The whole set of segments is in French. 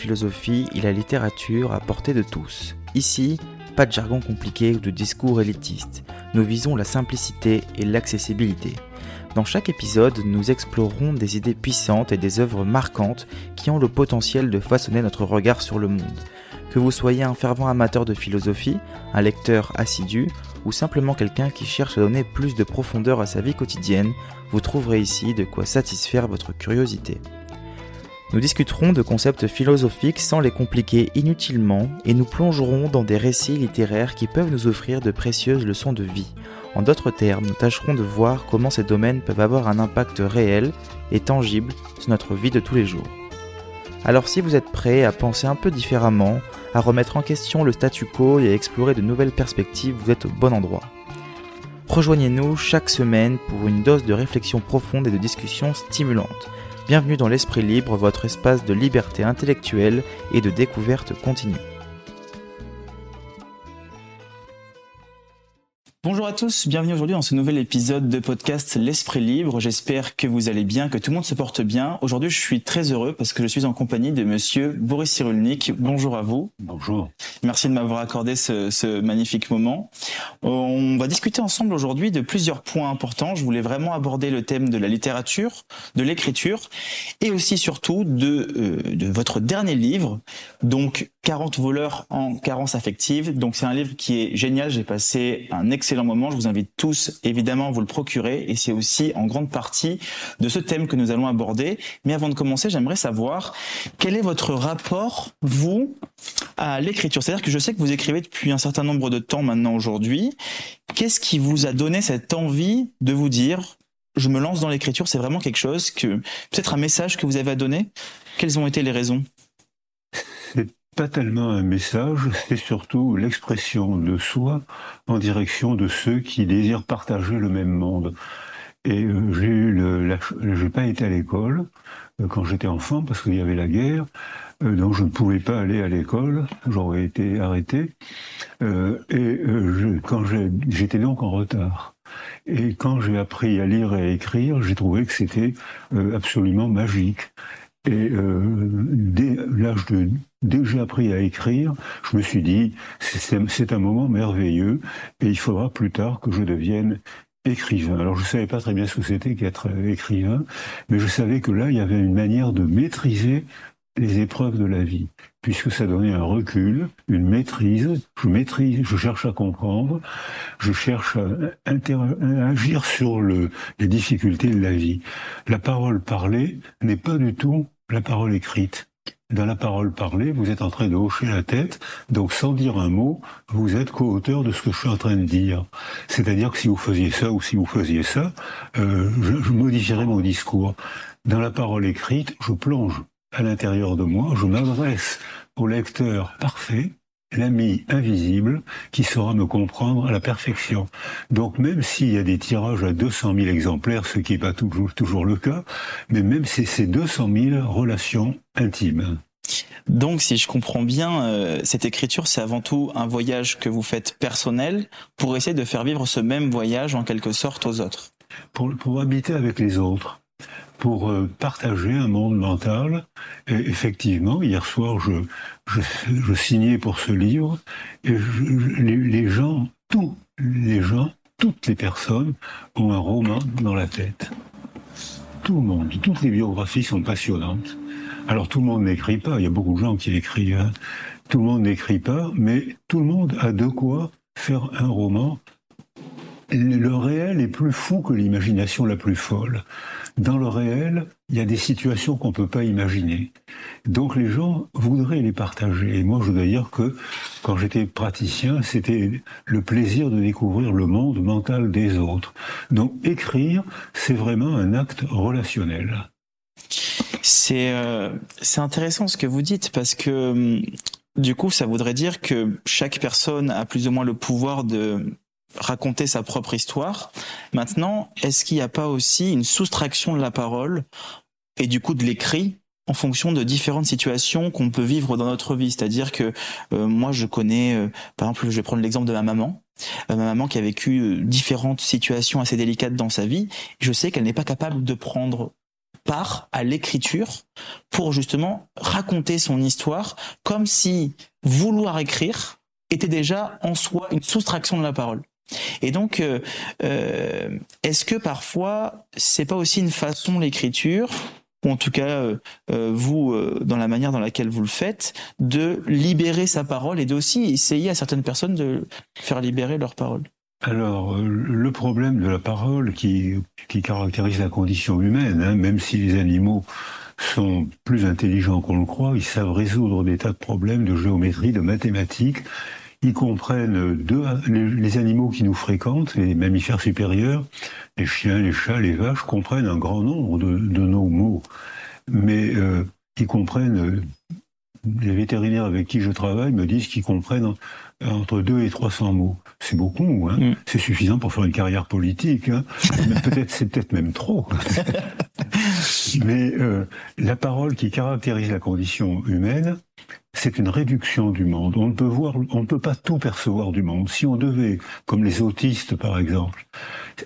philosophie et la littérature à portée de tous. Ici, pas de jargon compliqué ou de discours élitistes. Nous visons la simplicité et l'accessibilité. Dans chaque épisode, nous explorerons des idées puissantes et des œuvres marquantes qui ont le potentiel de façonner notre regard sur le monde. Que vous soyez un fervent amateur de philosophie, un lecteur assidu ou simplement quelqu'un qui cherche à donner plus de profondeur à sa vie quotidienne, vous trouverez ici de quoi satisfaire votre curiosité. Nous discuterons de concepts philosophiques sans les compliquer inutilement et nous plongerons dans des récits littéraires qui peuvent nous offrir de précieuses leçons de vie. En d'autres termes, nous tâcherons de voir comment ces domaines peuvent avoir un impact réel et tangible sur notre vie de tous les jours. Alors si vous êtes prêt à penser un peu différemment, à remettre en question le statu quo et à explorer de nouvelles perspectives, vous êtes au bon endroit. Rejoignez-nous chaque semaine pour une dose de réflexion profonde et de discussion stimulante. Bienvenue dans l'Esprit Libre, votre espace de liberté intellectuelle et de découverte continue. Bonjour à tous, bienvenue aujourd'hui dans ce nouvel épisode de podcast L'Esprit Libre. J'espère que vous allez bien, que tout le monde se porte bien. Aujourd'hui, je suis très heureux parce que je suis en compagnie de monsieur Boris Cyrulnik. Bonjour à vous. Bonjour. Merci de m'avoir accordé ce, ce, magnifique moment. On va discuter ensemble aujourd'hui de plusieurs points importants. Je voulais vraiment aborder le thème de la littérature, de l'écriture et aussi surtout de, euh, de votre dernier livre, donc 40 voleurs en carence affective. Donc c'est un livre qui est génial. J'ai passé un excellent moment. Je vous invite tous, évidemment, à vous le procurer. Et c'est aussi en grande partie de ce thème que nous allons aborder. Mais avant de commencer, j'aimerais savoir quel est votre rapport, vous, à l'écriture? C'est-à-dire que je sais que vous écrivez depuis un certain nombre de temps maintenant aujourd'hui. Qu'est-ce qui vous a donné cette envie de vous dire, je me lance dans l'écriture, c'est vraiment quelque chose que, peut-être un message que vous avez à donner? Quelles ont été les raisons? Pas tellement un message, c'est surtout l'expression de soi en direction de ceux qui désirent partager le même monde. Et euh, j'ai eu le, j'ai pas été à l'école euh, quand j'étais enfant parce qu'il y avait la guerre, euh, donc je ne pouvais pas aller à l'école, j'aurais été arrêté. et quand j'étais donc en retard. Et quand j'ai appris à lire et à écrire, j'ai trouvé que c'était absolument magique. Et euh, dès l'âge de, j'ai appris à écrire, je me suis dit c'est un moment merveilleux et il faudra plus tard que je devienne écrivain. Alors je savais pas très bien ce que c'était qu'être écrivain, mais je savais que là il y avait une manière de maîtriser les épreuves de la vie, puisque ça donnait un recul, une maîtrise. Je maîtrise, je cherche à comprendre, je cherche à, agir sur le, les difficultés de la vie. La parole parlée n'est pas du tout la parole écrite. Dans la parole parlée, vous êtes en train de hocher la tête, donc sans dire un mot, vous êtes co-auteur de ce que je suis en train de dire. C'est-à-dire que si vous faisiez ça ou si vous faisiez ça, euh, je, je modifierais mon discours. Dans la parole écrite, je plonge à l'intérieur de moi, je m'adresse au lecteur parfait, l'ami invisible, qui saura me comprendre à la perfection. Donc même s'il y a des tirages à 200 000 exemplaires, ce qui n'est pas toujours, toujours le cas, mais même c'est ces 200 000 relations intimes. Donc, si je comprends bien, euh, cette écriture, c'est avant tout un voyage que vous faites personnel pour essayer de faire vivre ce même voyage en quelque sorte aux autres. Pour, pour habiter avec les autres pour euh, partager un monde mental. Et effectivement, hier soir, je, signais pour ce livre et les, gens, tous les gens, toutes les personnes ont un roman dans la tête. Tout le monde, toutes les biographies sont passionnantes. Alors tout le monde n'écrit pas, il y a beaucoup de gens qui écrivent. Hein. Tout le monde n'écrit pas, mais tout le monde a de quoi faire un roman. Le réel est plus fou que l'imagination la plus folle dans le réel, il y a des situations qu'on ne peut pas imaginer. Donc les gens voudraient les partager. Et moi, je dois dire que quand j'étais praticien, c'était le plaisir de découvrir le monde mental des autres. Donc écrire, c'est vraiment un acte relationnel. C'est euh, intéressant ce que vous dites parce que hum, du coup, ça voudrait dire que chaque personne a plus ou moins le pouvoir de raconter sa propre histoire. Maintenant, est-ce qu'il n'y a pas aussi une soustraction de la parole et du coup de l'écrit en fonction de différentes situations qu'on peut vivre dans notre vie? C'est-à-dire que euh, moi, je connais, euh, par exemple, je vais prendre l'exemple de ma maman. Euh, ma maman qui a vécu différentes situations assez délicates dans sa vie. Je sais qu'elle n'est pas capable de prendre part à l'écriture pour justement raconter son histoire comme si vouloir écrire était déjà en soi une soustraction de la parole. Et donc, euh, euh, est-ce que parfois, c'est pas aussi une façon l'écriture, ou en tout cas euh, vous, dans la manière dans laquelle vous le faites, de libérer sa parole et d'aussi essayer à certaines personnes de faire libérer leur parole alors, le problème de la parole qui, qui caractérise la condition humaine, hein, même si les animaux sont plus intelligents qu'on le croit, ils savent résoudre des tas de problèmes de géométrie, de mathématiques, ils comprennent deux, les, animaux qui nous fréquentent, les mammifères supérieurs, les chiens, les chats, les vaches, comprennent un grand nombre de, nos mots. Mais euh, ils comprennent, les vétérinaires avec qui je travaille me disent qu'ils comprennent entre 2 et 300 mots. C'est beaucoup, hein mm. c'est suffisant pour faire une carrière politique. Hein peut-être, c'est peut-être même trop. Mais euh, la parole qui caractérise la condition humaine, c'est une réduction du monde. On ne peut voir, on ne peut pas tout percevoir du monde. Si on devait, comme les autistes par exemple,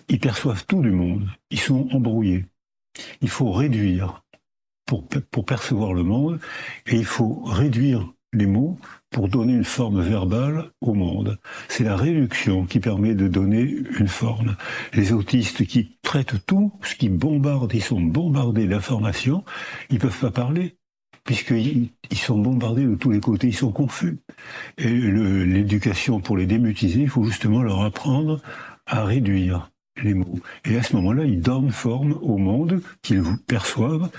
ils perçoivent tout du monde. Ils sont embrouillés. Il faut réduire pour, pour percevoir le monde et il faut réduire les mots pour donner une forme verbale au monde. C'est la réduction qui permet de donner une forme. Les autistes qui traitent tout, ce qui bombardent, ils sont bombardés d'informations, ils peuvent pas parler puisqu'ils ils sont bombardés de tous les côtés, ils sont confus. Et l'éducation pour les démutiser, il faut justement leur apprendre à réduire les mots. Et à ce moment-là, ils donnent forme au monde qu'ils perçoivent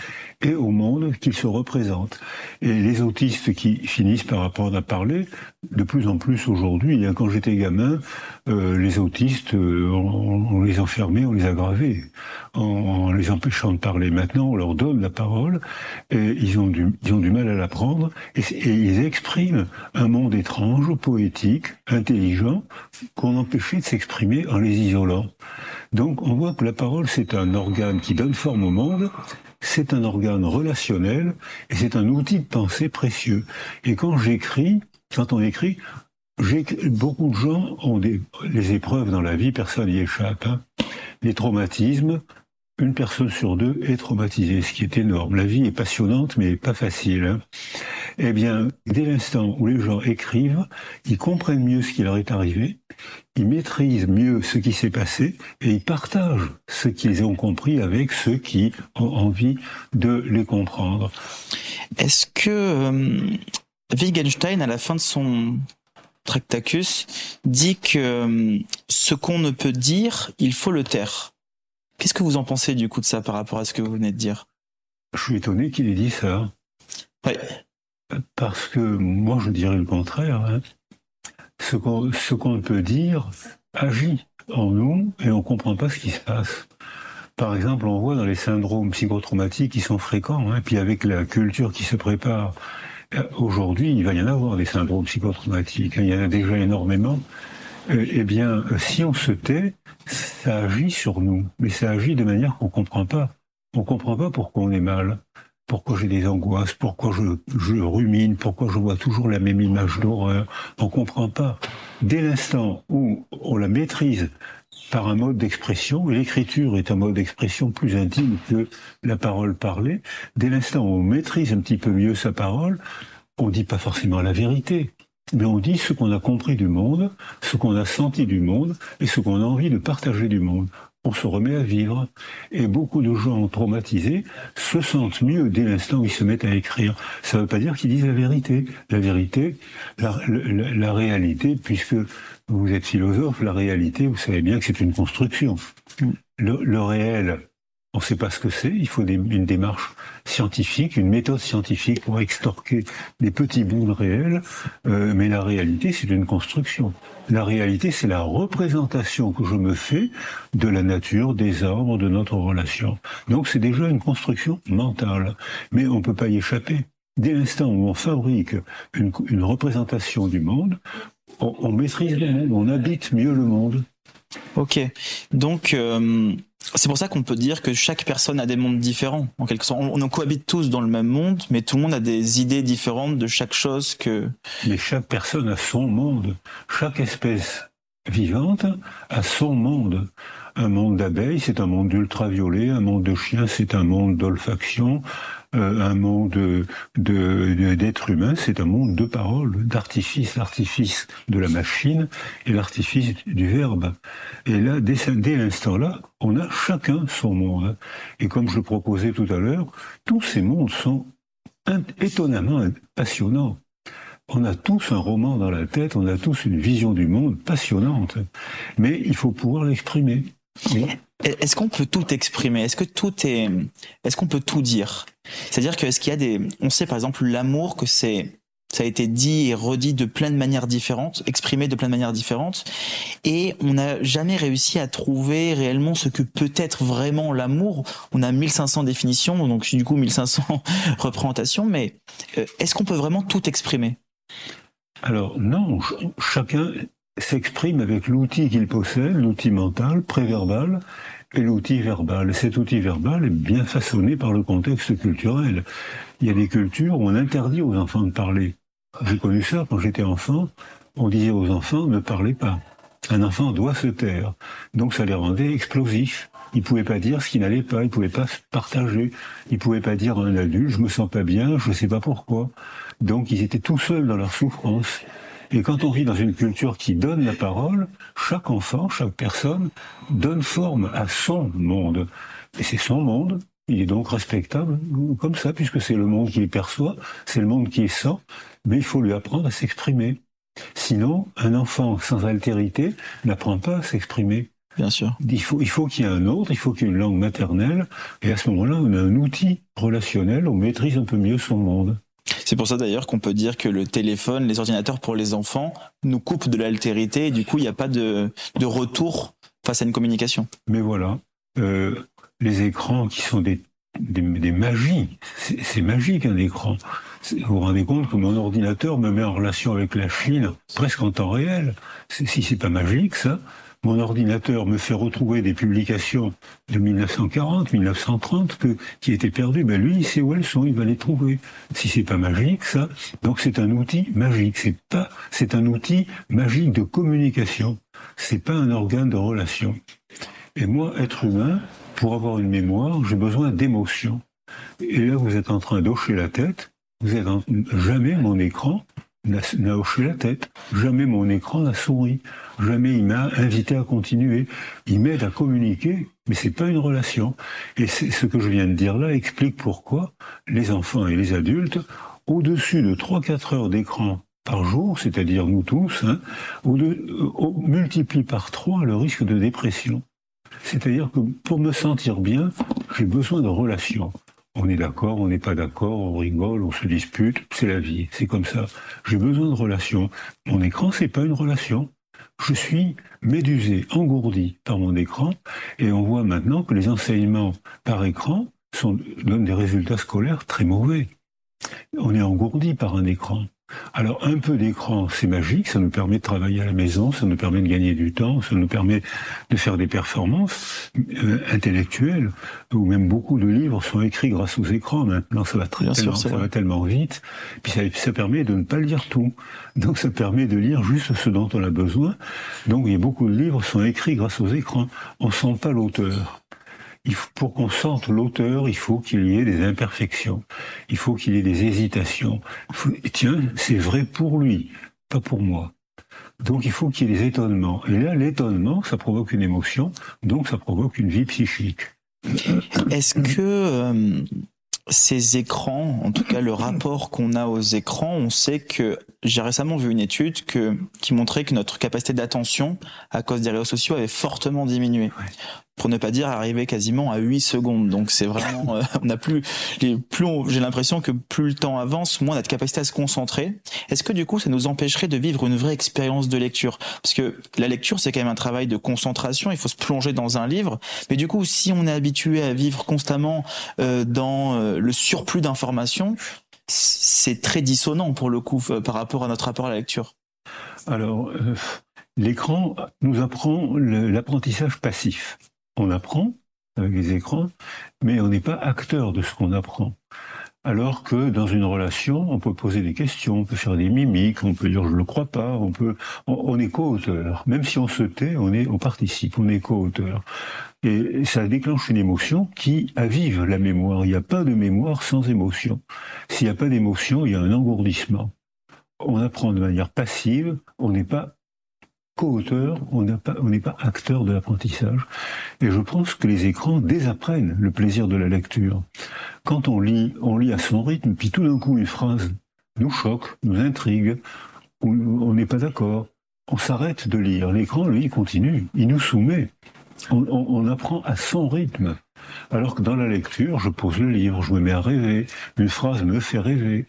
et au monde qu'ils se représentent. Et les autistes qui finissent par apprendre à parler, de plus en plus aujourd'hui, hein, quand j'étais gamin, euh, les autistes, euh, on, les enfermait, on les aggravait, en, en, les empêchant de parler. Maintenant, on leur donne la parole et ils ont du, ils ont du mal à l'apprendre et, et ils expriment un monde étrange, poétique, intelligent, qu'on empêchait de s'exprimer en les isolant. Donc on voit que la parole, c'est un organe qui donne forme au monde, c'est un organe relationnel et c'est un outil de pensée précieux. Et quand j'écris, quand on écrit, beaucoup de gens ont des épreuves dans la vie, personne n'y échappe. Hein. Les traumatismes, une personne sur deux est traumatisée, ce qui est énorme. La vie est passionnante, mais pas facile. Eh bien, dès l'instant où les gens écrivent, ils comprennent mieux ce qui leur est arrivé, ils maîtrisent mieux ce qui s'est passé et ils partagent ce qu'ils ont compris avec ceux qui ont envie de les comprendre. Est-ce que euh, Wittgenstein, à la fin de son Tractacus, dit que euh, ce qu'on ne peut dire, il faut le taire? Qu'est-ce que vous en pensez du coup de ça par rapport à ce que vous venez de dire? Je suis étonné qu'il ait dit ça. Oui. Parce que moi, je dirais le contraire. Hein. Ce qu'on peut dire agit en nous et on ne comprend pas ce qui se passe. Par exemple, on voit dans les syndromes psychotraumatiques qui sont fréquents, hein, puis avec la culture qui se prépare, euh, aujourd'hui, il va y en avoir des syndromes psychotraumatiques. Hein. il y en a déjà énormément. Euh, eh bien, si on se tait, ça agit sur nous, mais ça agit de manière qu'on ne comprend pas. On ne comprend pas pourquoi on est mal, pourquoi j'ai des angoisses, pourquoi je, rumine, pourquoi je vois toujours la même image d'horreur. On ne comprend pas. Dès l'instant où on la maîtrise par un mode d'expression, l'écriture est un mode d'expression plus intime que la parole parlée, dès l'instant où on maîtrise un petit peu mieux sa parole, on ne dit pas forcément la vérité mais on dit ce qu'on a compris du monde, ce qu'on a senti du monde et ce qu'on a envie de partager du monde. On se remet à vivre. Et beaucoup de gens traumatisés se sentent mieux dès l'instant où ils se mettent à écrire. Ça ne veut pas dire qu'ils disent la vérité. La vérité, la, réalité, puisque vous êtes philosophe, la réalité, vous savez bien que c'est une construction. le réel, on ne sait pas ce que c'est. Il faut une démarche scientifique, une méthode scientifique pour extorquer des petits bouts de réel. Euh, mais la réalité, c'est une construction. La réalité, c'est la représentation que je me fais de la nature, des arbres, de notre relation. Donc c'est déjà une construction mentale. Mais on ne peut pas y échapper. Dès l'instant où on fabrique une, représentation du monde, on, maîtrise le monde, on habite mieux le monde. Ok. Donc, euh, c'est pour ça qu'on peut dire que chaque personne a des mondes différents. En quelque sorte, on, cohabite tous dans le même monde, mais tout le monde a des idées différentes de chaque chose que. Mais chaque personne a son monde. Chaque espèce vivante a son monde. Un monde d'abeilles, c'est un monde d'ultraviolet. Un monde de chiens, c'est un monde d'olfaction. Euh, un monde de, d'être humain, c'est un monde de parole, d'artifice, l'artifice de la machine et l'artifice du verbe. Et là, dès, dès l'instant-là, on a chacun son monde. Et comme je le proposais tout à l'heure, tous ces mondes sont étonnamment passionnants. On a tous un roman dans la tête, on a tous une vision du monde passionnante, mais il faut pouvoir l'exprimer. Est-ce qu'on peut tout exprimer? Est-ce que tout est Est-ce qu'on peut tout dire? C'est-à-dire que est-ce qu'il y a des On sait par exemple l'amour que c'est ça a été dit et redit de plein de manières différentes, exprimé de plein de manières différentes, et on n'a jamais réussi à trouver réellement ce que peut être vraiment l'amour. On a 1500 définitions, donc du coup 1500 représentations, mais euh, est-ce qu'on peut vraiment tout exprimer? Alors non, chacun s'exprime avec l'outil qu'il possède, l'outil mental, préverbal, et l'outil verbal. Cet outil verbal est bien façonné par le contexte culturel. Il y a des cultures où on interdit aux enfants de parler. J'ai connu ça quand j'étais enfant. On disait aux enfants ne parlez pas. Un enfant doit se taire. Donc ça les rendait explosifs. Ils pouvaient pas dire ce qui n'allait pas. Ils pouvaient pas partager. Ils pouvaient pas dire à un adulte je me sens pas bien, je sais pas pourquoi. Donc ils étaient tout seuls dans leur souffrance. Et quand on vit dans une culture qui donne la parole, chaque enfant, chaque personne donne forme à son monde. Et c'est son monde, il est donc respectable comme ça, puisque c'est le monde qu'il perçoit, c'est le monde qui sent, mais il faut lui apprendre à s'exprimer. Sinon, un enfant sans altérité n'apprend pas à s'exprimer. Bien sûr. Il faut, il faut qu'il y ait un autre, il faut qu'il y ait une langue maternelle, et à ce moment-là, on a un outil relationnel, on maîtrise un peu mieux son monde. C'est pour ça d'ailleurs qu'on peut dire que le téléphone, les ordinateurs pour les enfants nous coupent de l'altérité et du coup il n'y a pas de, retour face à une communication. Mais voilà, euh, les écrans qui sont des, des, magies, c'est magique un écran. Vous vous rendez compte que mon ordinateur me met en relation avec la Chine presque en temps réel. Si c'est pas magique ça, mon ordinateur me fait retrouver des publications de 1940, 1930 que, qui étaient perdues, ben lui, il sait où elles sont, il va les trouver. Si c'est pas magique, ça, donc c'est un outil magique. C'est pas, c'est un outil magique de communication. C'est pas un organe de relation. Et moi, être humain, pour avoir une mémoire, j'ai besoin d'émotions. Et là, vous êtes en train d'hocher la tête. Vous êtes jamais mon écran n'a hoché la tête. Jamais mon écran n'a souri. Jamais il m'a invité à continuer. Il m'aide à communiquer, mais c'est pas une relation. Et ce que je viens de dire là explique pourquoi les enfants et les adultes, au-dessus de 3-4 heures d'écran par jour, c'est-à-dire nous tous, hein, multiplient par 3 le risque de dépression. C'est-à-dire que pour me sentir bien, j'ai besoin de relations. On est d'accord, on n'est pas d'accord, on rigole, on se dispute, c'est la vie, c'est comme ça. J'ai besoin de relations. Mon écran, c'est pas une relation. Je suis médusé, engourdi par mon écran, et on voit maintenant que les enseignements par écran donnent des résultats scolaires très mauvais. On est engourdi par un écran. Alors un peu d'écran, c'est magique, ça nous permet de travailler à la maison, ça nous permet de gagner du temps, ça nous permet de faire des performances euh, intellectuelles, ou même beaucoup de livres sont écrits grâce aux écrans maintenant, ça va, très, tellement, ça va tellement vite, puis ça, ça, permet de ne pas lire tout, donc ça permet de lire juste ce dont on a besoin, donc il y a beaucoup de livres sont écrits grâce aux écrans, on sent pas l'auteur pour qu'on sente l'auteur, il faut qu'il y ait des imperfections, il faut qu'il y ait des hésitations. tiens, c'est vrai pour lui, pas pour moi. Donc il faut qu'il y ait des étonnements. Et là, l'étonnement, ça provoque une émotion, donc ça provoque une vie psychique. Est-ce que euh, ces écrans, en tout cas le rapport qu'on a aux écrans, on sait que j'ai récemment vu une étude que, qui montrait que notre capacité d'attention à cause des réseaux sociaux avait fortement diminué pour ne pas dire arriver quasiment à 8 secondes. Donc c'est vraiment, euh, on a plus, les, plus j'ai l'impression que plus le temps avance, moins de capacité à se concentrer. Est-ce que du coup, ça nous empêcherait de vivre une vraie expérience de lecture? Parce que la lecture, c'est quand même un travail de concentration. Il faut se plonger dans un livre. Mais du coup, si on est habitué à vivre constamment euh, dans euh, le surplus d'informations, c'est très dissonant pour le coup par rapport à notre rapport à la lecture. Alors, l'écran nous apprend l'apprentissage passif on apprend avec les écrans, mais on n'est pas acteur de ce qu'on apprend. Alors que dans une relation, on peut poser des questions, on peut faire des mimiques, on peut dire je le crois pas, on peut, on, est co-auteur. Même si on se tait, on est, on participe, on est co-auteur. Et ça déclenche une émotion qui avive la mémoire. Il n'y a pas de mémoire sans émotion. S'il n'y a pas d'émotion, il y a un engourdissement. On apprend de manière passive, on n'est pas co-auteur, on n'est pas, acteur de l'apprentissage. Et je pense que les écrans désapprennent le plaisir de la lecture. Quand on lit, on lit à son rythme, puis tout d'un coup une phrase nous choque, nous intrigue, on n'est pas d'accord. On s'arrête de lire. L'écran, lui, continue. Il nous soumet. On apprend à son rythme. Alors que dans la lecture, je pose le livre, je me mets à rêver, une phrase me fait rêver.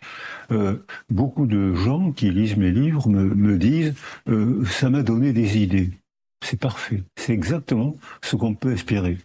Euh, beaucoup de gens qui lisent mes livres me, disent euh, ça m'a donné des idées. C'est parfait. C'est exactement ce qu'on peut espérer.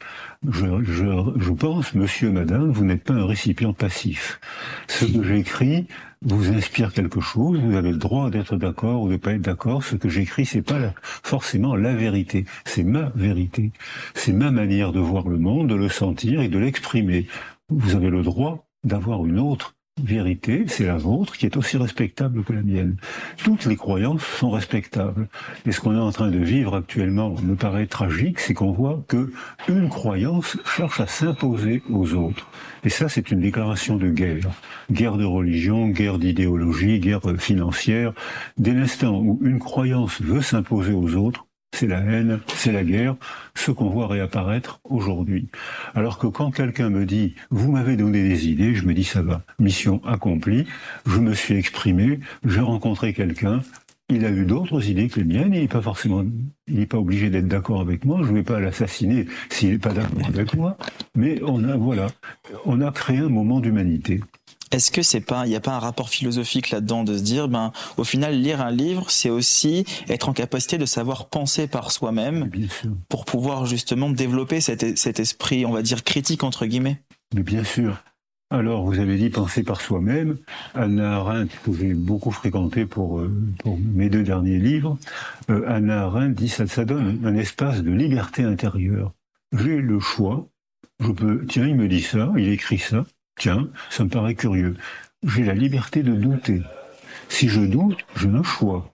Je, je, pense, monsieur, madame, vous n'êtes pas un récipient passif. Ce que j'écris vous inspire quelque chose, vous avez le droit d'être d'accord ou de pas être d'accord. Ce que j'écris, c'est pas forcément la vérité. C'est ma vérité. C'est ma manière de voir le monde, de le sentir et de l'exprimer. Vous avez le droit d'avoir une autre vérité, c'est la vôtre, qui est aussi respectable que la mienne. Toutes les croyances sont respectables. Et ce qu'on est en train de vivre actuellement me paraît tragique, c'est qu'on voit que une croyance cherche à s'imposer aux autres. Et ça, c'est une déclaration de guerre. Guerre de religion, guerre d'idéologie, guerre financière. Dès l'instant où une croyance veut s'imposer aux autres, c'est la haine, c'est la guerre, ce qu'on voit réapparaître aujourd'hui. Alors que quand quelqu'un me dit vous m'avez donné des idées, je me dis ça va, mission accomplie, je me suis exprimé, j'ai rencontré quelqu'un, il a eu d'autres idées que les miennes, il n'est pas forcément, il n'est pas obligé d'être d'accord avec moi, je ne vais pas l'assassiner s'il n'est pas d'accord avec moi, mais on a, voilà, on a créé un moment d'humanité. Est-ce que c'est pas, il n'y a pas un rapport philosophique là-dedans de se dire, ben, au final, lire un livre, c'est aussi être en capacité de savoir penser par soi-même pour pouvoir justement développer cet, cet, esprit, on va dire, critique entre guillemets. Mais bien sûr. Alors, vous avez dit penser par soi-même. Anna Arendt, que j'ai beaucoup fréquenté pour, euh, pour, mes deux derniers livres, euh, Anna Arendt dit ça, ça donne un espace de liberté intérieure. J'ai le choix. Je peux, tiens, il me dit ça, il écrit ça. Tiens, ça me paraît curieux. J'ai la liberté de douter. Si je doute, je ne choix.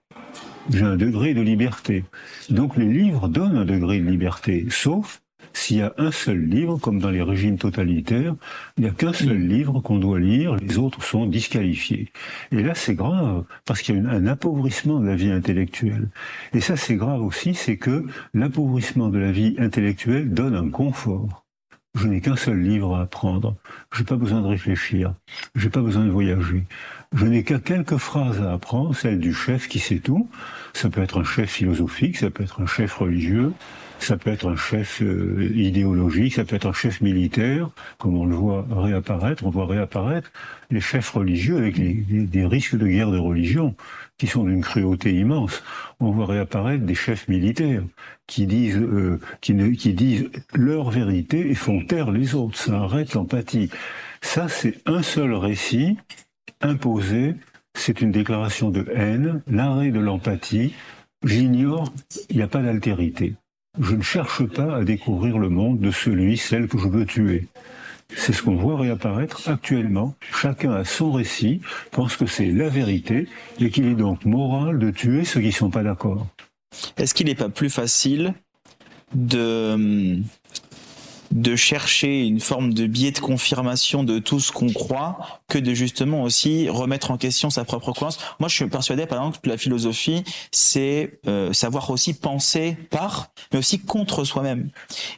J'ai un degré de liberté. Donc les livres donnent un degré de liberté, sauf s'il y a un seul livre, comme dans les régimes totalitaires, il n'y a qu'un seul livre qu'on doit lire, les autres sont disqualifiés. Et là, c'est grave, parce qu'il y a un appauvrissement de la vie intellectuelle. Et ça, c'est grave aussi, c'est que l'appauvrissement de la vie intellectuelle donne un confort je n'ai qu'un seul livre à apprendre. Je n'ai pas besoin de réfléchir. Je n'ai pas besoin de voyager. Je n'ai qu'à quelques phrases à apprendre, celle du chef qui sait tout. Ça peut être un chef philosophique, ça peut être un chef religieux, ça peut être un chef euh, idéologique, ça peut être un chef militaire, comme on le voit réapparaître. On voit réapparaître les chefs religieux avec des risques de guerre de religion qui sont d'une cruauté immense. On voit réapparaître des chefs militaires qui disent, euh, qui disent leur vérité et font taire les autres. Ça arrête l'empathie. Ça, c'est un seul récit imposé. C'est une déclaration de haine, l'arrêt de l'empathie. J'ignore, il n'y a pas d'altérité. Je ne cherche pas à découvrir le monde de celui, celle que je veux tuer. C'est ce qu'on voit réapparaître actuellement. Chacun a son récit, pense que c'est la vérité et qu'il est donc moral de tuer ceux qui ne sont pas d'accord. Est-ce qu'il n'est pas plus facile de hum, de chercher une forme de biais de confirmation de tout ce qu'on croit que de justement aussi remettre en question sa propre croyance. Moi, je suis persuadé, par exemple, que la philosophie, c'est euh, savoir aussi penser par, mais aussi contre soi-même.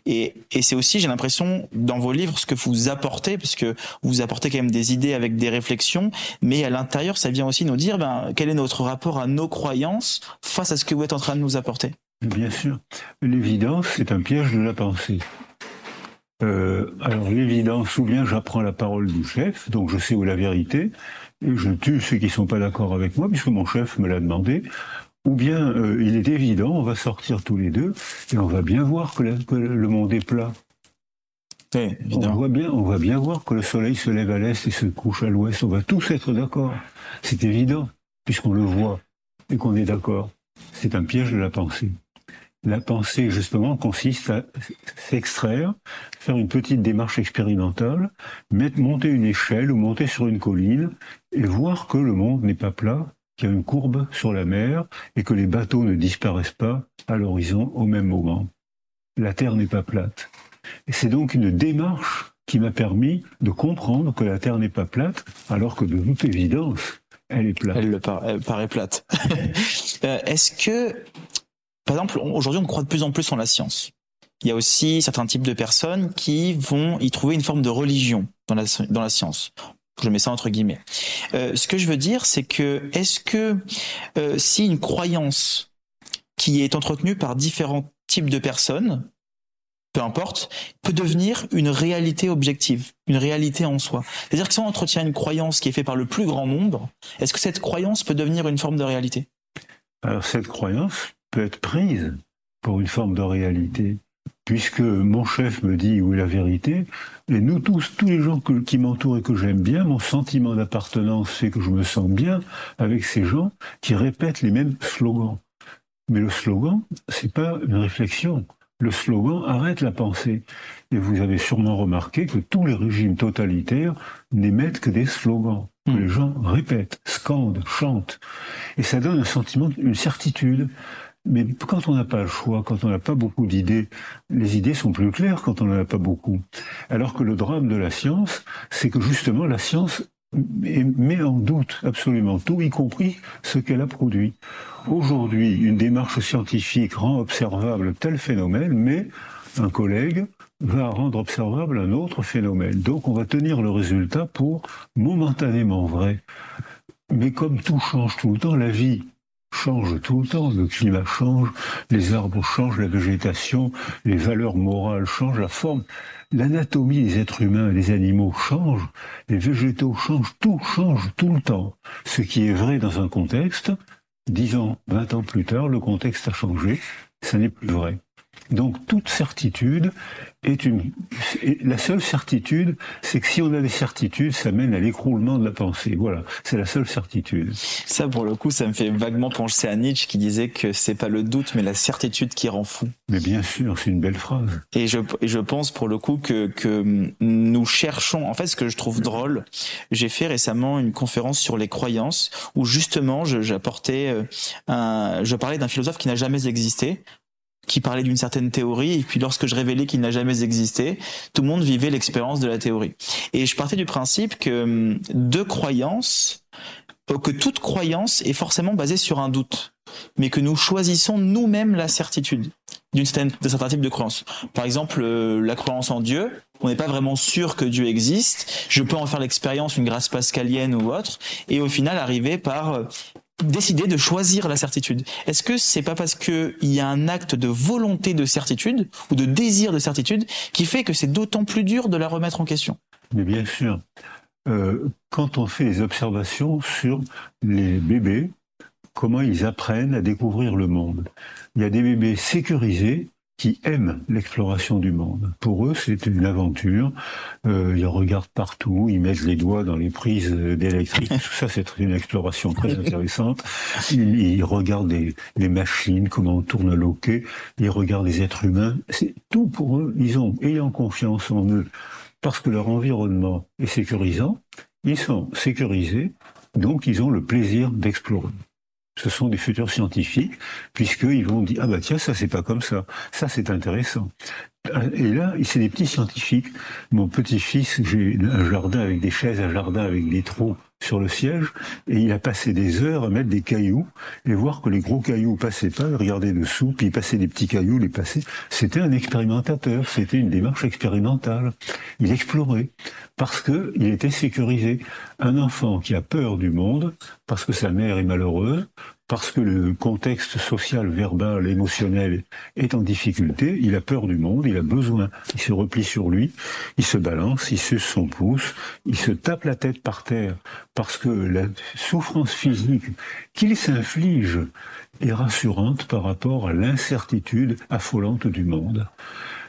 Et, et c'est aussi, j'ai l'impression, dans vos livres, ce que vous apportez, parce que vous apportez quand même des idées avec des réflexions, mais à l'intérieur, ça vient aussi nous dire ben, quel est notre rapport à nos croyances face à ce que vous êtes en train de nous apporter. Bien sûr. L'évidence, c'est un piège de la pensée. Euh, alors l'évidence, ou bien j'apprends la parole du chef, donc je sais où la vérité, et je tue ceux qui ne sont pas d'accord avec moi, puisque mon chef me l'a demandé, ou bien euh, il est évident, on va sortir tous les deux, et on va bien voir que, le monde est plat. on, voit bien, on va bien voir que le soleil se lève à l'est et se couche à l'ouest, on va tous être d'accord. C'est évident, puisqu'on le voit et qu'on est d'accord. C'est un piège de la pensée. La pensée, justement, consiste à s'extraire, faire une petite démarche expérimentale, mettre, monter une échelle ou monter sur une colline et voir que le monde n'est pas plat, qu'il y a une courbe sur la mer et que les bateaux ne disparaissent pas à l'horizon au même moment. La Terre n'est pas plate. Et c'est donc une démarche qui m'a permis de comprendre que la Terre n'est pas plate, alors que de toute évidence, elle est plate. Elle, le paraît plate. Euh, est-ce que par exemple, aujourd'hui, on croit de plus en plus en la science. Il y a aussi certains types de personnes qui vont y trouver une forme de religion dans la, science. Je mets ça entre guillemets. Euh, ce que je veux dire, c'est que est-ce que euh, si une croyance qui est entretenue par différents types de personnes, peu importe, peut devenir une réalité objective, une réalité en soi. C'est-à-dire que si on entretient une croyance qui est faite par le plus grand nombre, est-ce que cette croyance peut devenir une forme de réalité? Alors cette croyance peut être prise pour une forme de réalité, puisque mon chef me dit où est la vérité, et nous tous, tous les gens qui m'entourent et que j'aime bien, mon sentiment d'appartenance fait que je me sens bien avec ces gens qui répètent les mêmes slogans. Mais le slogan, c'est pas une réflexion. Le slogan arrête la pensée. Et vous avez sûrement remarqué que tous les régimes totalitaires n'émettent que des slogans. Que hmm. les gens répètent, scandent, chantent. Et ça donne un sentiment, une certitude. Mais quand on n'a pas le choix, quand on n'a pas beaucoup d'idées, les idées sont plus claires quand on n'en a pas beaucoup. Alors que le drame de la science, c'est que justement la science met en doute absolument tout, y compris ce qu'elle a produit. Aujourd'hui, une démarche scientifique rend observable tel phénomène, mais un collègue va rendre observable un autre phénomène. Donc on va tenir le résultat pour momentanément vrai. Mais comme tout change tout le temps, la vie change tout le temps, le climat change, les arbres changent, la végétation, les valeurs morales changent, la forme, l'anatomie des êtres humains et des animaux change, les végétaux changent, tout change tout le temps. Ce qui est vrai dans un contexte, dix ans, vingt ans plus tard, le contexte a changé, ça n'est plus vrai. Donc toute certitude est une. La seule certitude, c'est que si on a des certitudes, ça mène à l'écroulement de la pensée. Voilà, c'est la seule certitude. Ça, pour le coup, ça me fait vaguement penser à Nietzsche qui disait que c'est pas le doute, mais la certitude qui rend fou. Mais bien sûr, c'est une belle phrase. Et je, et je pense pour le coup que, que nous cherchons. En fait, ce que je trouve drôle, j'ai fait récemment une conférence sur les croyances où justement j'apportais euh, un, je parlais d'un philosophe qui n'a jamais existé qui parlait d'une certaine théorie, et puis lorsque je révélais qu'il n'a jamais existé, tout le monde vivait l'expérience de la théorie. Et je partais du principe que hum, deux croyances, euh, que toute croyance est forcément basée sur un doute, mais que nous choisissons nous-mêmes la certitude d'un certain type de croyance. Par exemple, euh, la croyance en Dieu, on n'est pas vraiment sûr que Dieu existe. Je peux en faire l'expérience, une grâce pascalienne ou autre, et au final arriver par euh, décider de choisir la certitude Est-ce que c'est pas parce qu'il y a un acte de volonté de certitude ou de désir de certitude qui fait que c'est d'autant plus dur de la remettre en question? Mais bien sûr. Euh, quand on fait des observations sur les bébés, comment ils apprennent à découvrir le monde? Il y a des bébés sécurisés qui aiment l'exploration du monde. Pour eux, c'est une aventure. Euh, ils regardent partout, ils mettent les doigts dans les prises d'électrique. Tout ça, c'est une exploration très intéressante. Ils, regardent les, machines, comment on tourne le loquet. Ils regardent les êtres humains. C'est tout pour eux. Ils ont, ayant confiance en eux, parce que leur environnement est sécurisant, ils sont sécurisés, donc ils ont le plaisir d'explorer ce sont des futurs scientifiques, puisqu'ils vont dire, ah bah tiens, ça c'est pas comme ça, ça c'est intéressant. Et là, c'est des petits scientifiques. Mon petit-fils, j'ai un jardin avec des chaises, un jardin avec des trous sur le siège, et il a passé des heures à mettre des cailloux, et voir que les gros cailloux passaient pas, regarder dessous, puis passait des petits cailloux, les passer. C'était un expérimentateur, c'était une démarche expérimentale. Il explorait, parce que il était sécurisé. Un enfant qui a peur du monde, parce que sa mère est malheureuse, parce que le contexte social, verbal, émotionnel est en difficulté, il a peur du monde, il a besoin, il se replie sur lui, il se balance, il suce son pouce, il se tape la tête par terre, parce que la souffrance physique qu'il s'inflige est rassurante par rapport à l'incertitude affolante du monde.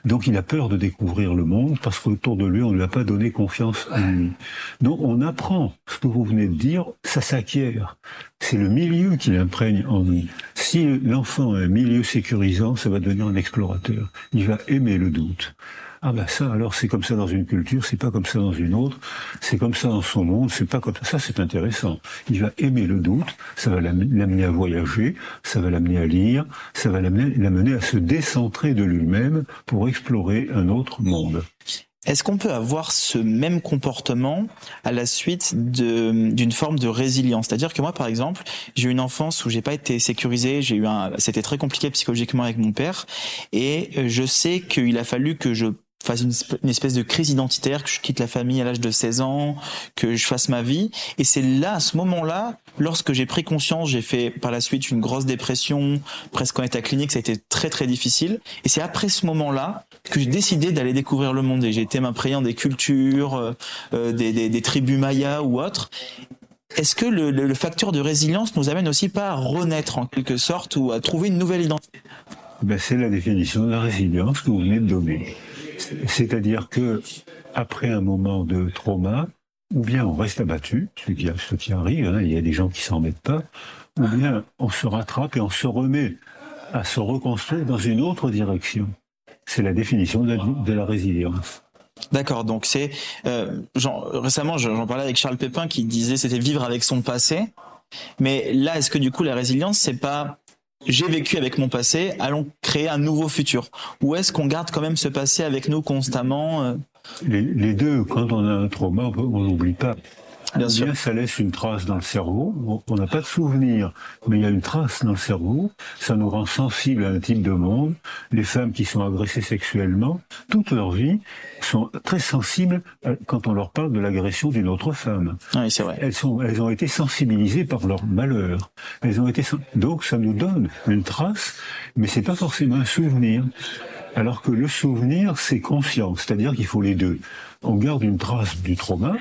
Donc il a peur de découvrir le monde parce qu'autour de lui, on ne lui a pas donné confiance en lui. Donc on apprend ce que vous venez de dire, ça s'acquiert. C'est le milieu qui l'imprègne en nous. Si l'enfant a un milieu sécurisant, ça va devenir un explorateur. Il va aimer le doute. Ah ben ça, alors c'est comme ça dans une culture, c'est pas comme ça dans une autre, c'est comme ça dans son monde, c'est pas comme ça. Ça c'est intéressant. Il va aimer le doute, ça va l'amener à voyager, ça va l'amener à lire, ça va l'amener à se décentrer de lui-même pour explorer un autre monde. Est-ce qu'on peut avoir ce même comportement à la suite d'une forme de résilience? C'est-à-dire que moi, par exemple, j'ai eu une enfance où j'ai pas été sécurisé, j'ai eu un, c'était très compliqué psychologiquement avec mon père, et je sais qu'il a fallu que je fasse une, espèce de crise identitaire, que je quitte la famille à l'âge de 16 ans, que je fasse ma vie. Et c'est là, à ce moment-là, lorsque j'ai pris conscience, j'ai fait par la suite une grosse dépression, presque en état clinique, ça a été très très difficile. Et c'est après ce moment-là que j'ai décidé d'aller découvrir le monde. Et j'ai été m'imprégner des cultures, euh, euh, des, des, des, tribus mayas ou autres. Est-ce que le, le, facteur de résilience nous amène aussi pas à renaître en quelque sorte ou à trouver une nouvelle identité? Ben, C'est la définition de résilience que vous venez de donner. C'est-à-dire que après un moment de trauma, ou bien on reste abattu, ce qui, ce qui arrive, hein, il y a des gens qui s'en mettent pas, ou bien on se rattrape et on se remet à se reconstruire dans une autre direction. C'est la définition de la, résilience. D'accord, donc c'est euh, récemment j'en parlais avec Charles Pépin qui disait c'était vivre avec son passé, mais là est-ce que du coup la résilience c'est pas j'ai vécu avec mon passé, allons créer un nouveau futur Ou est-ce qu'on garde quand même ce passé avec nous constamment euh? Les, deux, quand on a un trauma, on n'oublie pas. Bien, sûr. ça laisse une trace dans le cerveau. On n'a pas de souvenir, mais il y a une trace dans le cerveau. Ça nous rend sensibles à un type de monde. Les femmes qui sont agressées sexuellement, toute leur vie, sont très sensibles quand on leur parle de l'agression d'une autre femme. Oui, c'est vrai. Elles, sont, elles ont été sensibilisées par leur malheur. Elles ont été donc ça nous donne une trace, mais c'est pas forcément un souvenir. Alors que le souvenir, c'est conscient, c'est-à-dire qu'il faut les deux. On garde une trace du trauma,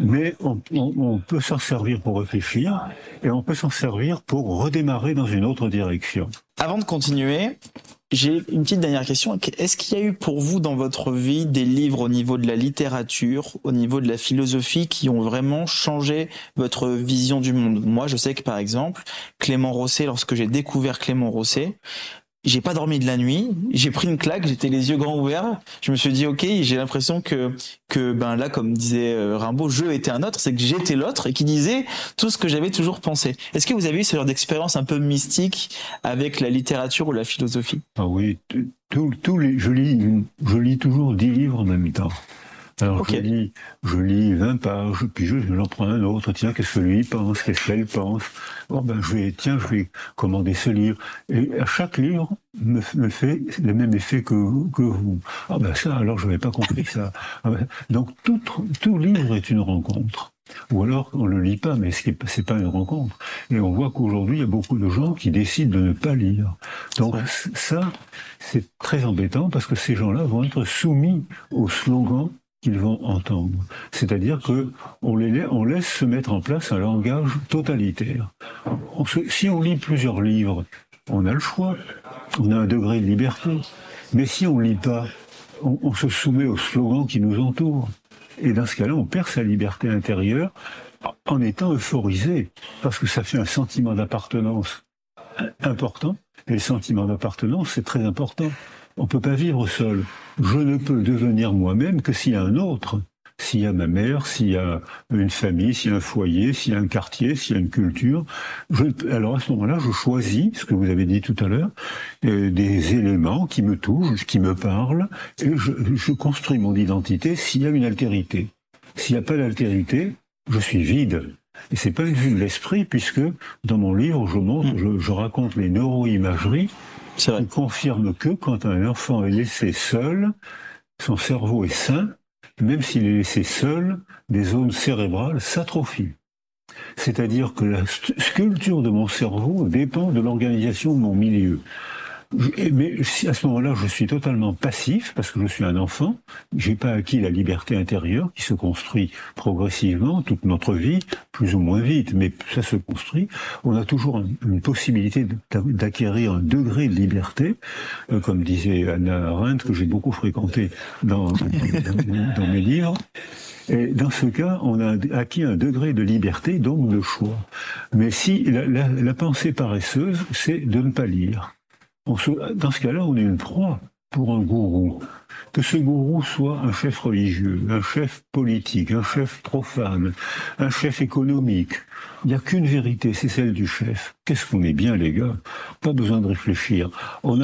mais on, peut s'en servir pour réfléchir et on peut s'en servir pour redémarrer dans une autre direction. Avant de continuer, j'ai une petite dernière question. Est-ce qu'il y a eu pour vous dans votre vie des livres au niveau de la littérature, au niveau de la philosophie qui ont vraiment changé votre vision du monde? Moi, je sais que par exemple, Clément Rosset, lorsque j'ai découvert Clément Rosset, j'ai pas dormi de la nuit, j'ai pris une claque, j'étais les yeux grands ouverts. Je me suis dit ok, j'ai l'impression que que ben là, comme disait euh, Rimbaud, je étais un autre, c'est que j'étais l'autre et qui disait tout ce que j'avais toujours pensé. Est-ce que vous avez eu ce genre d'expérience un peu mystique avec la littérature ou la philosophie? Ah oui, tous les, je lis, je lis toujours dix livres en même temps. Alors je lis, je lis 20 pages, puis je, j'en prends un autre, tiens, qu'est-ce que lui pense, qu'est-ce qu'elle pense? Oh ben je vais, tiens, je vais commander ce livre. Et à chaque livre me, me fait le même effet que, que vous. Ah ben ça, alors je n'avais pas compris ça. Ah ben, donc tout, tout livre est une rencontre. Ou alors on le lit pas, mais ce n'est pas une rencontre. Et on voit qu'aujourd'hui il y a beaucoup de gens qui décident de ne pas lire. Donc ça, c'est très embêtant parce que ces gens-là vont être soumis au slogan qu'ils vont entendre. C'est-à-dire que on, laisse se mettre en place un langage totalitaire. si on lit plusieurs livres, on a le choix, on a un degré de liberté. Mais si on lit pas, on, on se soumet aux slogans qui nous entourent. Et dans ce cas-là, on perd sa liberté intérieure en étant euphorisé, parce que ça fait un sentiment d'appartenance important. Et le sentiment d'appartenance, c'est très important. On ne peut pas vivre seul. Je ne peux devenir moi-même que s'il y a un autre. S'il y a ma mère, s'il y a une famille, s'il y a un foyer, s'il y a un quartier, s'il y a une culture, alors à ce moment-là, je choisis, ce que vous avez dit tout à l'heure, euh, des éléments qui me touchent, qui me parlent, et je, je construis mon identité s'il y a une altérité. S'il n'y a pas d'altérité, je suis vide. Et c'est pas une vue de l'esprit, puisque dans mon livre, je montre, je, je raconte les neuroimageries qui confirme que quand un enfant est laissé seul, son cerveau est sain, même s'il est laissé seul, des zones cérébrales s'atrophient. C'est-à-dire que la sculpture de mon cerveau dépend de l'organisation de mon milieu. Mais à ce moment-là, je suis totalement passif parce que je suis un enfant. J'ai pas acquis la liberté intérieure qui se construit progressivement toute notre vie, plus ou moins vite, mais ça se construit. On a toujours une possibilité d'acquérir un degré de liberté, euh, comme disait Anna Arendt, que j'ai beaucoup fréquenté dans mes livres. Et dans ce cas, on a acquis un degré de liberté, donc de choix. Mais si la, pensée paresseuse, c'est de ne pas lire. Dans ce cas-là, on est une proie pour un gourou. Que ce gourou soit un chef religieux, un chef politique, un chef profane, un chef économique. Il n'y a qu'une vérité, c'est celle du chef. Qu'est-ce qu'on est bien, les gars? Pas besoin de réfléchir. On,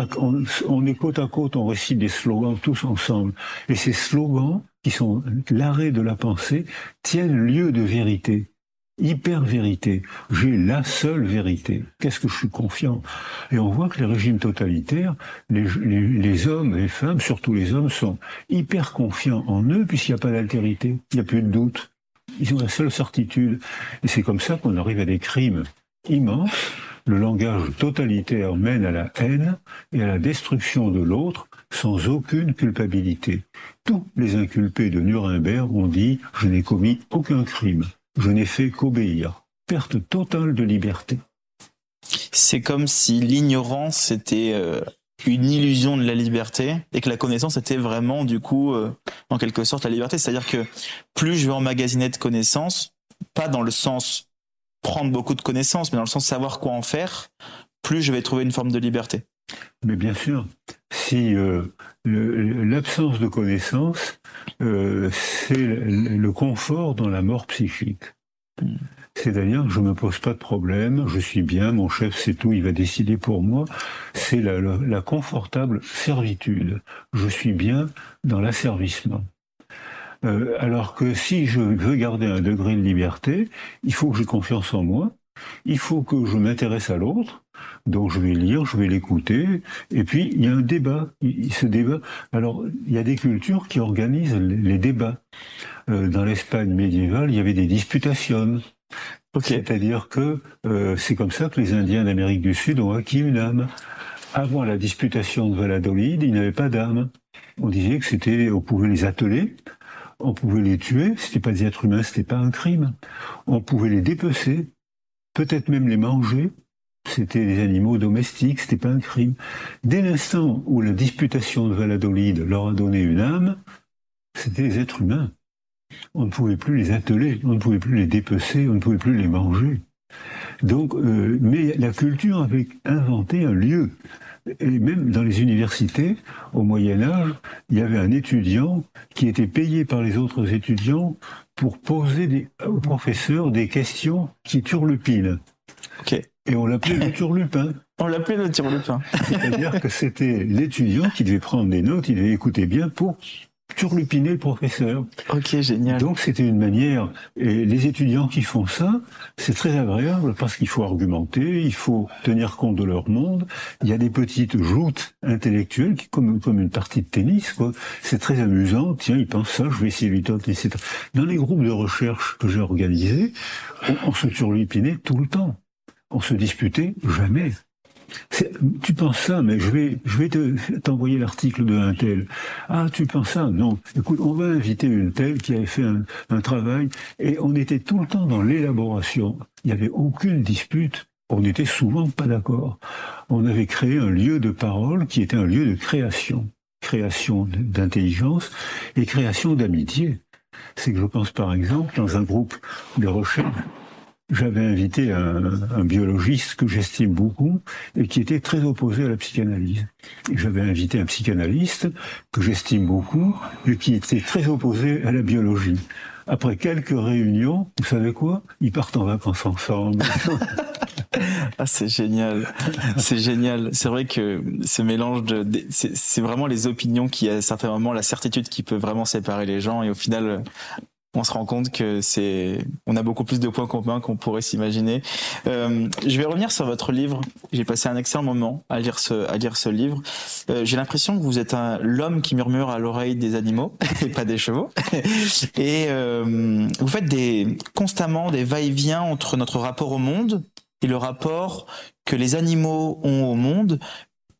on est côte à côte, on récite des slogans tous ensemble. Et ces slogans, qui sont l'arrêt de la pensée, tiennent lieu de vérité hyper-vérité. J'ai la seule vérité. Qu'est-ce que je suis confiant? Et on voit que les régimes totalitaires, les, les, hommes et les femmes, surtout les hommes, sont hyper confiants en eux puisqu'il n'y a pas d'altérité, il n'y a plus de doute. Ils ont la seule certitude. Et c'est comme ça qu'on arrive à des crimes immenses. Le langage totalitaire mène à la haine et à la destruction de l'autre sans aucune culpabilité. Tous les inculpés de Nuremberg ont dit ⁇ Je n'ai commis aucun crime ⁇ je n'ai fait qu'obéir. Perte totale de liberté. C'est comme si l'ignorance était euh, une illusion de la liberté et que la connaissance était vraiment du coup euh, en quelque sorte la liberté. C'est-à-dire que plus je vais emmagasiner de connaissances, pas dans le sens prendre beaucoup de connaissances, mais dans le sens savoir quoi en faire, plus je vais trouver une forme de liberté. Mais bien sûr, si euh, l'absence de connaissance, euh, c'est le, confort dans la mort psychique. C'est-à-dire, je me pose pas de problème, je suis bien, mon chef sait tout, il va décider pour moi. C'est la, confortable servitude. Je suis bien dans l'asservissement. Euh, alors que si je veux garder un degré de liberté, il faut que j'ai confiance en moi, il faut que je m'intéresse à l'autre, donc je vais lire, je vais l'écouter, et puis il y a un débat. Il, ce débat. Alors il y a des cultures qui organisent les, débats. Euh, dans l'Espagne médiévale, il y avait des disputations. C'est-à-dire que euh, c'est comme ça que les Indiens d'Amérique du Sud ont acquis une âme. Avant la disputation de Valladolid, ils n'avaient pas d'âme. On disait que c'était, on pouvait les atteler, on pouvait les tuer, c'était pas des êtres humains, c'était pas un crime. On pouvait les dépecer, peut-être même les manger, c'était des animaux domestiques, c'était pas un crime. Dès l'instant où la disputation de Valladolid leur a donné une âme, c'était des êtres humains. On ne pouvait plus les atteler, on ne pouvait plus les dépecer, on ne pouvait plus les manger. Donc, euh, mais la culture avait inventé un lieu. Et même dans les universités, au Moyen Âge, il y avait un étudiant qui était payé par les autres étudiants pour poser aux professeurs des questions qui turlupinent. Et on l'appelait le turlupin. On l'appelait le turlupin. C'est-à-dire que c'était l'étudiant qui devait prendre des notes, il devait écouter bien pour turlupiner le professeur. Ok, génial. Donc c'était une manière, et les étudiants qui font ça, c'est très agréable parce qu'il faut argumenter, il faut tenir compte de leur monde. Il y a des petites joutes intellectuelles qui, comme, comme une partie de tennis, quoi. C'est très amusant. Tiens, il pense ça, je vais essayer de lui tenter, etc. Dans les groupes de recherche que j'ai organisés, on, on se turlupinait tout le temps. On se disputait jamais. Tu penses ça, mais je vais, t'envoyer l'article de un tel. Ah, tu penses ça? Non. Écoute, on va inviter une telle qui avait fait un, travail, et on était tout le temps dans l'élaboration. Il n'y avait aucune dispute. On n'était souvent pas d'accord. On avait créé un lieu de parole qui était un lieu de création. Création d'intelligence et création d'amitié. C'est que je pense par exemple dans un groupe de recherche j'avais invité un, biologiste que j'estime beaucoup et qui était très opposé à la psychanalyse. J'avais invité un psychanalyste que j'estime beaucoup et qui était très opposé à la biologie. Après quelques réunions, vous savez quoi? Ils partent en vacances ensemble. ah, c'est génial. C'est génial. C'est vrai que ce mélange de, c'est vraiment les opinions qui, à certains moments, la certitude qui peut vraiment séparer les gens et au final, on se rend compte que c'est, on a beaucoup plus de points communs qu'on pourrait s'imaginer. Euh, je vais revenir sur votre livre. J'ai passé un excellent moment à lire ce, à lire ce livre. Euh, j'ai l'impression que vous êtes un l'homme qui murmure à l'oreille des animaux et pas des chevaux. et euh, vous faites des constamment des va-et-vient entre notre rapport au monde et le rapport que les animaux ont au monde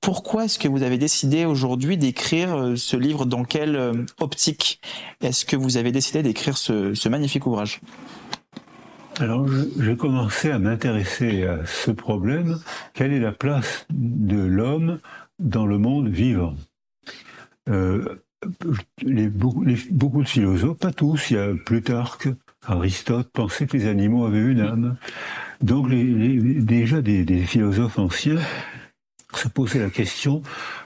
pourquoi est-ce que vous avez décidé aujourd'hui d'écrire ce livre Dans quelle optique est-ce que vous avez décidé d'écrire ce magnifique ouvrage? Alors, j'ai commencé à m'intéresser à ce problème. Quelle est la place de l'homme dans le monde vivant? Euh, beaucoup, de philosophes, pas tous, il y a Plutarque, Aristote, pensaient que les animaux avaient une âme. Donc, déjà des, philosophes anciens se posaient la question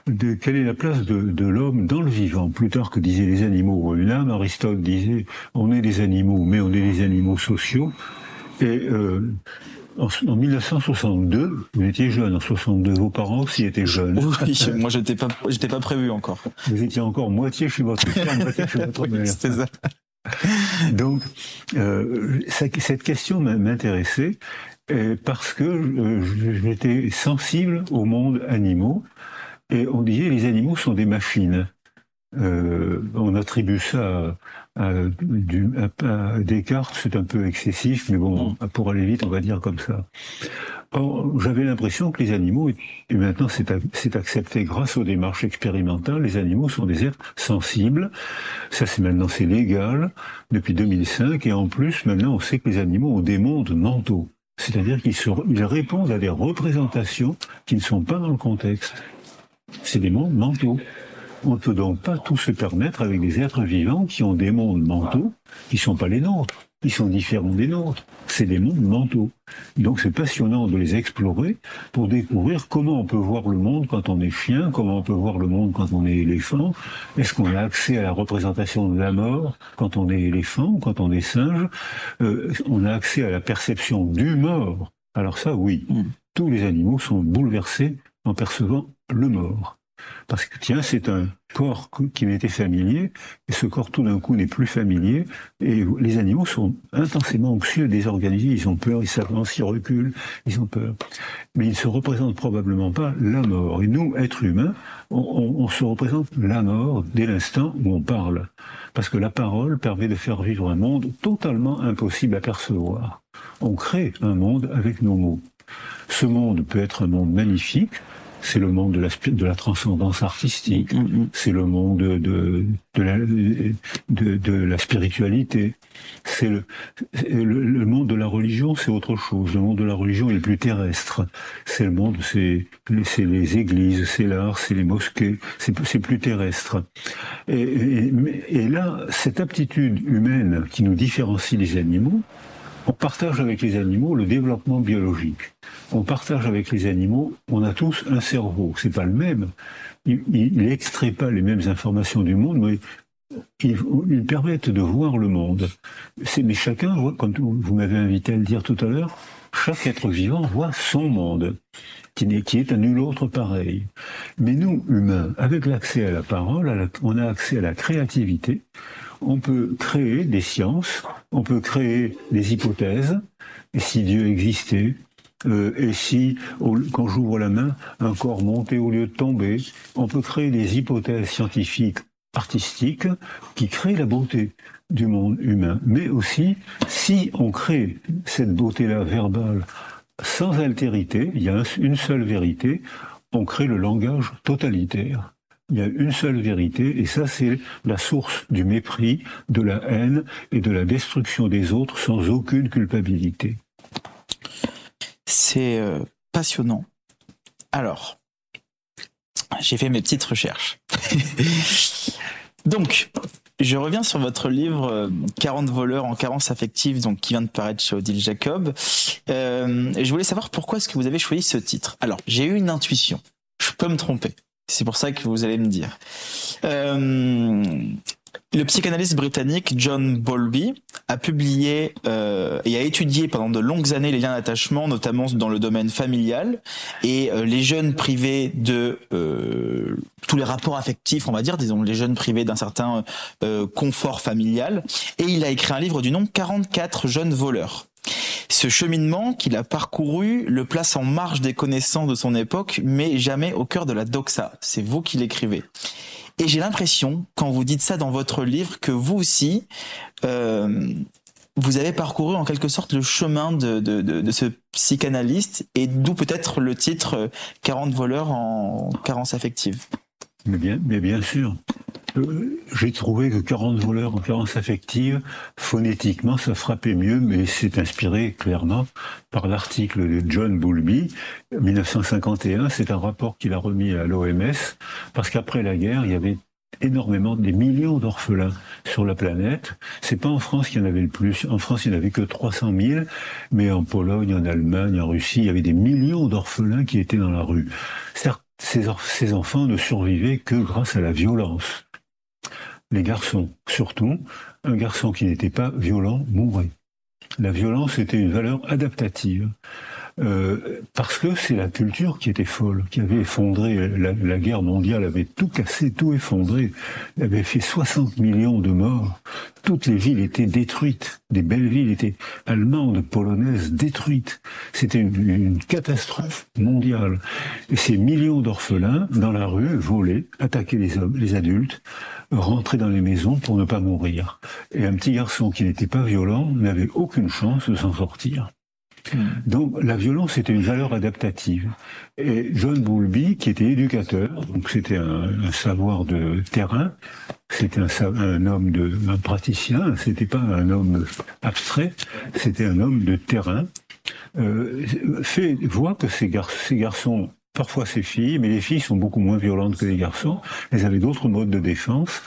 de quelle est la place de, de l'homme dans le vivant. Plutarque disait les animaux ont une âme, Aristote disait on est des animaux, mais on est des animaux sociaux. Et euh, en, 1962, vous étiez jeune, en 62, vos parents aussi étaient jeunes. Oui, moi j'étais pas, j'étais pas prévu encore. Vous étiez encore moitié chez votre père, moitié chez votre mère. C'était ça. Donc, euh, cette question m'intéressait parce que euh, j'étais sensible au monde animaux et on disait les animaux sont des machines. Euh, on attribue ça à, du, Descartes, c'est un peu excessif, mais bon, mm. pour aller vite, on va dire comme ça. j'avais l'impression que les animaux, et maintenant c'est accepté grâce aux démarches expérimentales, les animaux sont des êtres sensibles. Ça, c'est maintenant c'est légal depuis 2005, et en plus, maintenant, on sait que les animaux ont des mondes mentaux. C'est-à-dire qu'ils répondent à des représentations qui ne sont pas dans le contexte. C'est des mondes mentaux. On ne peut donc pas tout se permettre avec des êtres vivants qui ont des mondes mentaux qui ne sont pas les nôtres, qui sont différents des nôtres. C'est des mondes mentaux. Donc c'est passionnant de les explorer pour découvrir comment on peut voir le monde quand on est chien, comment on peut voir le monde quand on est éléphant. Est-ce qu'on a accès à la représentation de la mort quand on est éléphant ou quand on est singe? Euh, On a accès à la perception du mort. Alors ça, oui, mm. tous les animaux sont bouleversés en percevant le mort. Parce que tiens, c'est un corps qui m'était familier, et ce corps tout d'un coup n'est plus familier, et les animaux sont intensément anxieux, désorganisés, ils ont peur, ils s'avancent, ils reculent, ils ont peur. Mais ils ne se représentent probablement pas la mort. Et nous, êtres humains, on, se représente la mort dès l'instant où on parle. Parce que la parole permet de faire vivre un monde totalement impossible à percevoir. On crée un monde avec nos mots. Ce monde peut être un monde magnifique, c'est le monde de la, de la transcendance artistique, mm, mm. c'est le monde de, de, la, de, de la spiritualité, c'est le, le, monde de la religion, c'est autre chose. Le monde de la religion est plus terrestre. C'est le monde, c'est les églises, c'est l'art, c'est les mosquées, c'est plus terrestre. Et, et, et là, cette aptitude humaine qui nous différencie des animaux, on partage avec les animaux le développement biologique. On partage avec les animaux, on a tous un cerveau. C'est pas le même. Il, n'extrait pas les mêmes informations du monde, mais ils, permettent de voir le monde. Mais chacun, comme vous m'avez invité à le dire tout à l'heure, chaque être vivant voit son monde, qui, qui est à nul autre pareil. Mais nous, humains, avec l'accès à la parole, on a accès à la créativité, on peut créer des sciences, on peut créer des hypothèses, et si Dieu existait, euh, et si, quand j'ouvre la main, un corps montait au lieu de tomber, on peut créer des hypothèses scientifiques, artistiques, qui créent la beauté du monde humain. Mais aussi, si on crée cette beauté-là verbale sans altérité, il y a une seule vérité, on crée le langage totalitaire. Il y a une seule vérité, et ça c'est la source du mépris, de la haine et de la destruction des autres sans aucune culpabilité. C'est euh, passionnant. Alors, j'ai fait mes petites recherches. donc, je reviens sur votre livre 40 euh, voleurs en carence affective, donc qui vient de paraître chez Odile Jacob. Euh, je voulais savoir pourquoi est-ce que vous avez choisi ce titre. Alors, j'ai eu une intuition. Je peux me tromper. C'est pour ça que vous allez me dire. Euh, le psychanalyste britannique John Bowlby a publié euh, et a étudié pendant de longues années les liens d'attachement, notamment dans le domaine familial et euh, les jeunes privés de tous les rapports affectifs, on va dire, disons les jeunes privés d'un certain confort familial. Et il a écrit un livre du nom 44 jeunes voleurs. Ce cheminement qu'il a parcouru le place en marge des connaissances de son époque, mais jamais au cœur de la doxa. C'est vous qui l'écrivez. Et j'ai l'impression, quand vous dites ça dans votre livre, que vous aussi, euh, vous avez parcouru en quelque sorte le chemin de, de, de, ce psychanalyste et d'où peut-être le titre 40 voleurs en carence affective. Mais bien, mais bien sûr. J'ai trouvé que 40 voleurs en carence affective, phonétiquement, ça frappait mieux, mais c'est inspiré clairement par l'article de John Boulby, 1951. C'est un rapport qu'il a remis à l'OMS, parce qu'après la guerre, il y avait énormément, des millions d'orphelins sur la planète. C'est pas en France qu'il y en avait le plus. En France, il n'y en avait que 300 000, mais en Pologne, en Allemagne, en Russie, il y avait des millions d'orphelins qui étaient dans la rue. Ces, ces enfants ne survivaient que grâce à la violence. Les garçons, surtout, un garçon qui n'était pas violent mourait. La violence était une valeur adaptative. Euh, parce que c'est la culture qui était folle, qui avait effondré, la, guerre mondiale avait tout cassé, tout effondré, elle avait fait 60 millions de morts, toutes les villes étaient détruites, des belles villes étaient allemandes, polonaises, détruites. C'était une, catastrophe mondiale. Et ces millions d'orphelins, dans la rue, volaient, attaquaient les hommes, les adultes, rentraient dans les maisons pour ne pas mourir. Et un petit garçon qui n'était pas violent n'avait aucune chance de s'en sortir. Hmm. Donc la violence était une valeur adaptative. Et John Bowlby, qui était éducateur, donc c'était un, savoir de terrain, c'était un, homme de un praticien, c'était pas un homme abstrait, c'était un homme de terrain. Euh, fait voit que ces, ces garçons parfois ces filles, mais les filles sont beaucoup moins violentes que les garçons. Elles avaient d'autres modes de défense,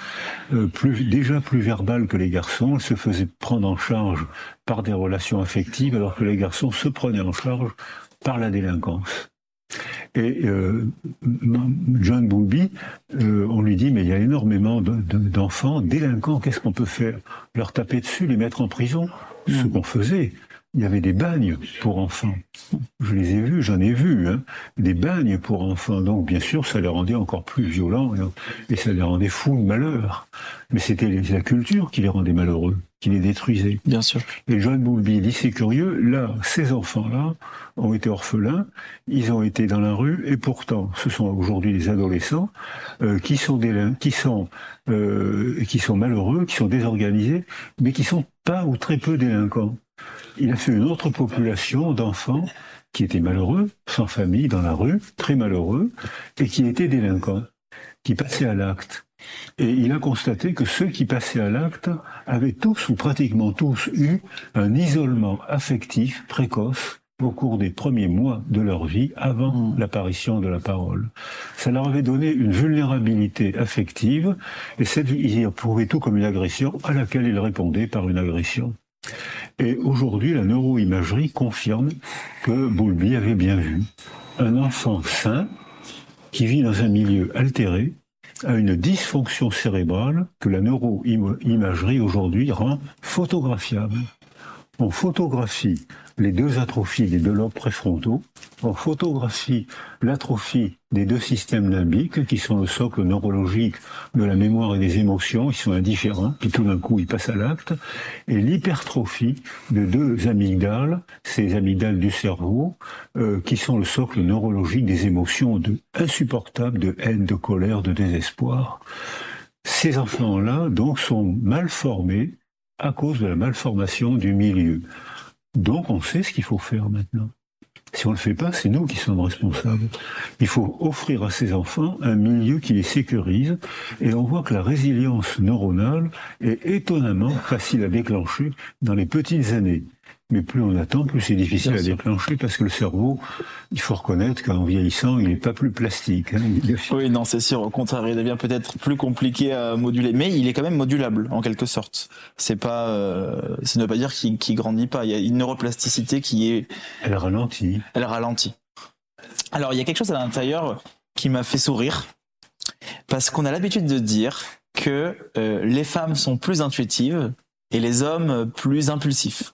euh, plus, déjà plus verbales que les garçons. Elles se faisaient prendre en charge par des relations affectives, alors que les garçons se prenaient en charge par la délinquance. Et euh, John Bowlby, euh, on lui dit, mais il y a énormément d'enfants délinquants, qu'est-ce qu'on peut faire? Leur taper dessus, les mettre en prison? Ce mm. qu'on faisait il y avait des bagnes pour enfants. Je les ai vus, j'en ai vu, hein, des bagnes pour enfants. Donc, bien sûr, ça les rendait encore plus violents et, ça les rendait fous de malheur. Mais c'était la culture qui les rendait malheureux, qui les détruisait. Bien sûr. Et John Bowlby dit c'est curieux, là, ces enfants-là ont été orphelins, ils ont été dans la rue, et pourtant, ce sont aujourd'hui des adolescents euh, qui sont qui sont euh, qui sont malheureux, qui sont désorganisés, mais qui sont pas ou très peu délinquants il a fait une autre population d'enfants qui étaient malheureux, sans famille, dans la rue, très malheureux, et qui étaient délinquants, qui passaient à l'acte. Et il a constaté que ceux qui passaient à l'acte avaient tous ou pratiquement tous eu un isolement affectif précoce au cours des premiers mois de leur vie avant mmh. l'apparition de la parole. Ça leur avait donné une vulnérabilité affective et cette, ils éprouvaient tout comme une agression à laquelle ils répondaient par une agression. Et aujourd'hui, la neuroimagerie confirme que Boulby avait bien vu un enfant sain qui vit dans un milieu altéré a une dysfonction cérébrale que la neuroimagerie aujourd'hui rend photographiable. On photographie les deux atrophies des deux lobes préfrontaux, on photographie l'atrophie des deux systèmes limbiques, qui sont le socle neurologique de la mémoire et des émotions, ils sont indifférents, puis tout d'un coup ils passent à l'acte, et l'hypertrophie de deux amygdales, ces amygdales du cerveau, euh, qui sont le socle neurologique des émotions de insupportables, de haine, de colère, de désespoir. Ces enfants-là, donc, sont mal formés à cause de la malformation du milieu. Donc on sait ce qu'il faut faire maintenant. Si on ne le fait pas, c'est nous qui sommes responsables. Il faut offrir à ces enfants un milieu qui les sécurise et on voit que la résilience neuronale est étonnamment facile à déclencher dans les petites années. Mais plus on attend, plus c'est difficile à déclencher parce que le cerveau, il faut reconnaître qu'en vieillissant, il n'est pas plus plastique. Hein. Oui, non, c'est sûr. Au contraire, il devient peut-être plus compliqué à moduler, mais il est quand même modulable en quelque sorte. C'est pas, euh, ça ne veut pas dire qu'il ne grandit pas. Il y a une neuroplasticité qui est. Elle ralentit. Elle ralentit. Alors, il y a quelque chose à l'intérieur qui m'a fait sourire parce qu'on a l'habitude de dire que euh, les femmes sont plus intuitives et les hommes plus impulsifs.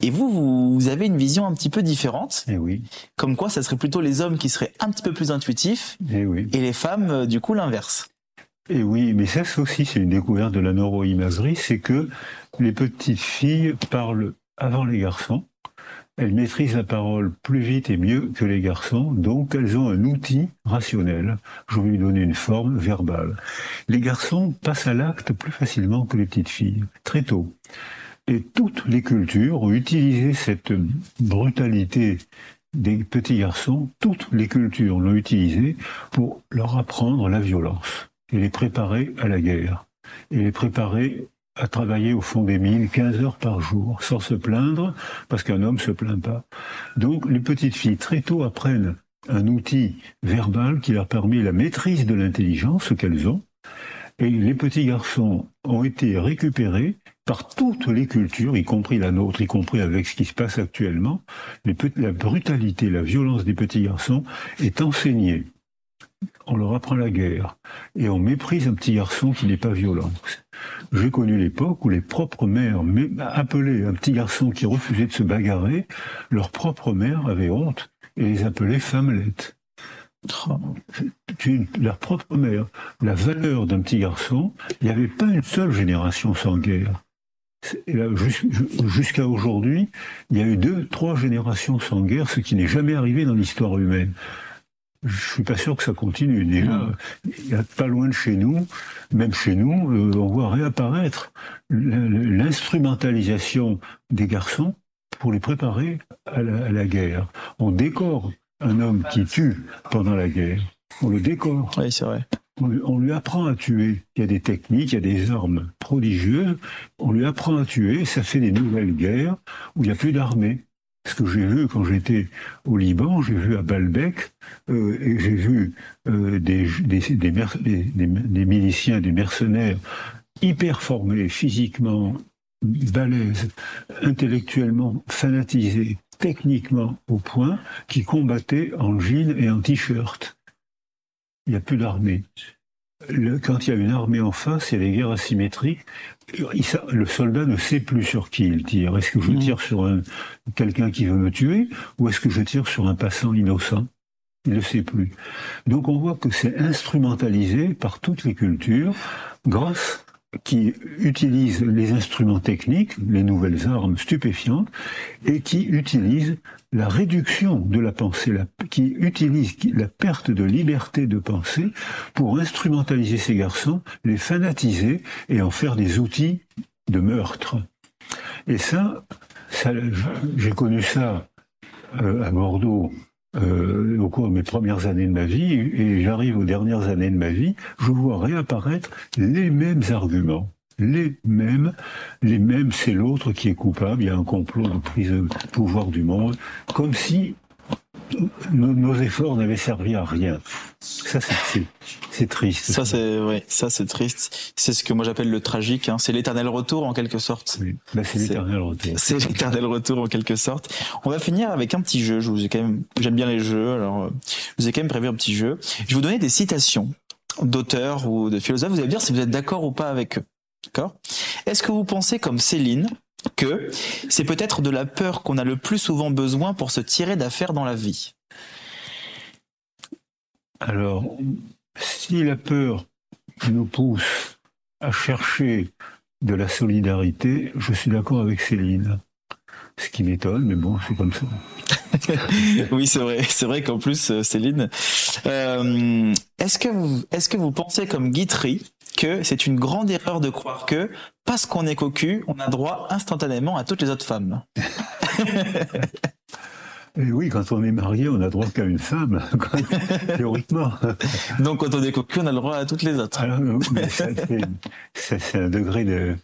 Et vous, vous avez une vision un petit peu différente. Et eh oui. Comme quoi, ça serait plutôt les hommes qui seraient un petit peu plus intuitifs. Et eh oui. Et les femmes, euh, du coup, l'inverse. Et eh oui, mais ça, aussi, c'est une découverte de la neuroimagerie, c'est que les petites filles parlent avant les garçons. Elles maîtrisent la parole plus vite et mieux que les garçons, donc elles ont un outil rationnel. Je vais lui donner une forme verbale. Les garçons passent à l'acte plus facilement que les petites filles, très tôt. Et toutes les cultures ont utilisé cette brutalité des petits garçons, toutes les cultures l'ont utilisée pour leur apprendre la violence et les préparer à la guerre et les préparer à travailler au fond des mines 15 heures par jour sans se plaindre parce qu'un homme se plaint pas. Donc les petites filles très tôt apprennent un outil verbal qui leur permet la maîtrise de l'intelligence qu'elles ont et les petits garçons ont été récupérés par toutes les cultures, y compris la nôtre, y compris avec ce qui se passe actuellement. la brutalité, la violence des petits garçons est enseignée. On leur apprend la guerre et on méprise un petit garçon qui n'est pas violent. J'ai connu l'époque où les propres mères appelaient un petit garçon qui refusait de se bagarrer, leur propre mère avait honte et les appelait femmelettes leur propre mère, la valeur d'un petit garçon, il n'y avait pas une seule génération sans guerre. Jusqu'à aujourd'hui, il y a eu deux, trois générations sans guerre, ce qui n'est jamais arrivé dans l'histoire humaine. Je suis pas sûr que ça continue. Déjà, il y a pas loin de chez nous, même chez nous, euh, on voit réapparaître l'instrumentalisation des garçons pour les préparer à la, à la guerre. On décore un homme qui tue pendant la guerre, on le décore. Oui, c'est vrai. On, lui apprend à tuer. Il y a des techniques, il y a des armes prodigieuses. On lui apprend à tuer. Ça fait des nouvelles guerres où il n'y a plus d'armée. Ce que j'ai vu quand j'étais au Liban, j'ai vu à Baalbek, euh, et j'ai vu euh, des, miliciens, des mercenaires hyper formés physiquement, balèzes, intellectuellement fanatisés, techniquement au point qui combattaient en jean et en t-shirt. Il n'y a plus d'armée. quand il y a une armée en face, il y a des guerres asymétriques. le soldat ne sait plus sur qui il tire. Est-ce que je mm. tire sur quelqu'un qui veut me tuer ou est-ce que je tire sur un passant innocent? Il ne sait plus. Donc on voit que c'est instrumentalisé par toutes les cultures grâce qui utilise les instruments techniques, les nouvelles armes stupéfiantes, et qui utilise la réduction de la pensée, qui utilise la perte de liberté de pensée pour instrumentaliser ces garçons, les fanatiser et en faire des outils de meurtre. Et ça, ça j'ai connu ça euh, à Bordeaux euh, au cours de mes premières années de ma vie, et j'arrive aux dernières années de ma vie, je vois réapparaître les mêmes arguments. Les mêmes, les mêmes, c'est l'autre qui est coupable, il y a un complot de prise de pouvoir du monde, comme si nos, efforts n'avaient servi à rien. Ça, c'est triste. Ça, c'est ouais, ça c'est triste. C'est ce que moi j'appelle le tragique. Hein. C'est l'éternel retour en quelque sorte. Oui, bah, c'est l'éternel retour. C'est l'éternel retour en quelque sorte. On va finir avec un petit jeu. Je vous ai quand même, j'aime bien les jeux. Alors, euh, je vous ai quand même prévu un petit jeu. Je vais vous donner des citations d'auteurs ou de philosophes. Vous allez me dire si vous êtes d'accord ou pas avec eux. D'accord? Est-ce que vous pensez comme Céline que c'est peut-être de la peur qu'on a le plus souvent besoin pour se tirer d'affaires dans la vie. Alors, si la peur nous pousse à chercher de la solidarité, je suis d'accord avec Céline. Ce qui m'étonne, mais bon, c'est comme ça. oui, c'est vrai. C'est vrai qu'en plus, euh, Céline, euh, est-ce que vous, est-ce que vous pensez comme Guitry que c'est une grande erreur de croire que parce qu'on est cocu, on a droit instantanément à toutes les autres femmes. Et oui, quand on est marié, on a droit qu'à une femme, théoriquement. Donc quand on est cocu, on a le droit à toutes les autres. Alors, c'est un degré de,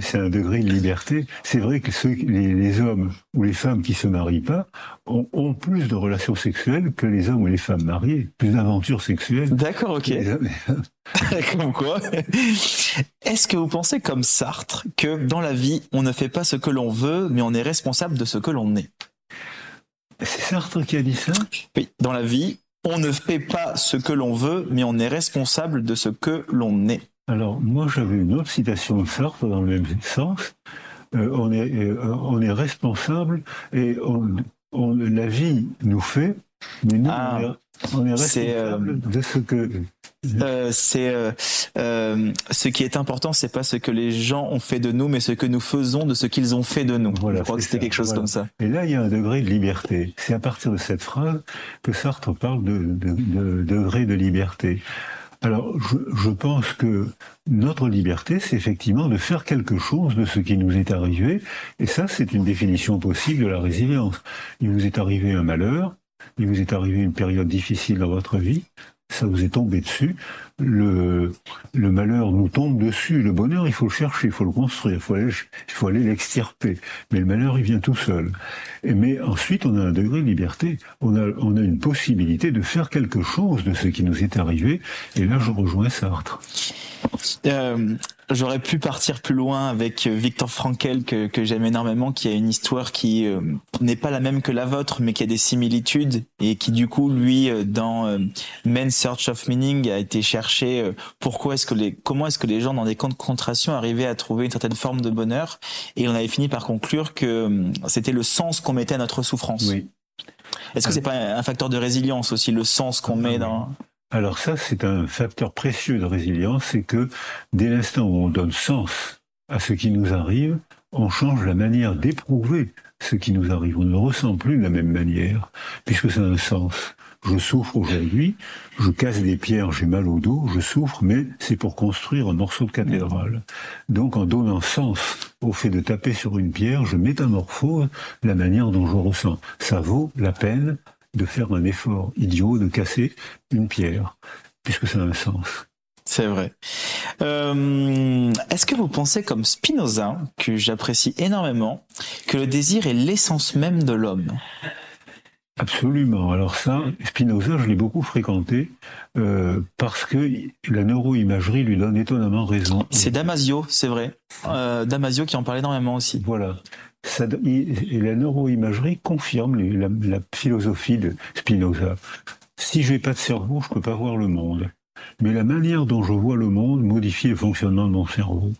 c'est un degré de liberté. C'est vrai que ceux, les, hommes ou les femmes qui se marient pas ont, ont, plus de relations sexuelles que les hommes ou les femmes mariées, plus d'aventures sexuelles. D'accord, ok. comme quoi Est-ce que vous pensez comme Sartre que dans la vie, on ne fait pas ce que l'on veut, mais on est responsable de ce que l'on est? C'est Sartre qui a dit ça Oui, dans la vie, on ne fait pas ce que l'on veut, mais on est responsable de ce que l'on est. Alors, moi, j'avais une autre citation de Sartre dans le même sens. Euh, on, est, euh, on est responsable et la vie nous fait, mais nous, ah, on est, euh, responsable de ce que euh, c'est euh, euh, ce qui est important, c'est pas ce que les gens ont fait de nous, mais ce que nous faisons de ce qu'ils ont fait de nous. Voilà, Je crois que c'était quelque chose comme ça. Et là, il y a un degré de liberté. C'est à partir de cette phrase que Sartre parle de, de, de degré de liberté. Alors, je, pense que notre liberté, c'est effectivement de faire quelque chose de ce qui nous est arrivé. Et ça, c'est une définition possible de la résilience. Il vous est arrivé un malheur, il vous est arrivé une période difficile dans votre vie, ça vous est tombé dessus. Le, malheur nous tombe dessus. Le bonheur, il faut le chercher, il faut le construire, il faut aller, l'extirper. Mais le malheur, il vient tout seul. Mais ensuite, on a un degré de liberté. On a, on a une possibilité de faire quelque chose de ce qui nous est arrivé. Et là, je rejoins Sartre. Euh, J'aurais pu partir plus loin avec euh, Victor Frankel que, que j'aime énormément, qui a une histoire qui euh, n'est pas la même que la vôtre, mais qui a des similitudes et qui du coup lui euh, dans Men's Search of Meaning a été chercher pourquoi est-ce que les comment est-ce que les gens dans des camps de concentration arrivaient à trouver une certaine forme de bonheur et on avait fini par conclure que c'était le sens qu'on mettait à notre souffrance. Oui. Est-ce que c'est pas un facteur de résilience aussi le sens qu'on met dans alors ça, c'est un facteur précieux de résilience, c'est que dès l'instant où on donne sens à ce qui nous arrive, on change la manière d'éprouver ce qui nous arrive. On ne ressent plus de la même manière, puisque ça a un sens. Je souffre aujourd'hui, je casse des pierres, j'ai mal au dos, je souffre, mais c'est pour construire un morceau de cathédrale. Donc en donnant sens au fait de taper sur une pierre, je métamorphose la manière dont je ressens. Ça vaut la peine de faire un effort idiot de casser une pierre, puisque ça a un sens. C'est vrai. Euh, est-ce que vous pensez comme Spinoza, que j'apprécie énormément, que le désir est l'essence même de l'homme? Absolument. Alors ça, Spinoza, je l'ai beaucoup fréquenté euh, parce que la neuroimagerie lui donne étonnamment raison. C'est Damasio, c'est vrai. Euh, Damasio qui en parlait énormément aussi. Voilà la neuroimagerie confirme la, philosophie de Spinoza. Si j'ai pas de cerveau, je peux pas voir le monde. Mais la manière dont je vois le monde modifie le fonctionnement de mon cerveau.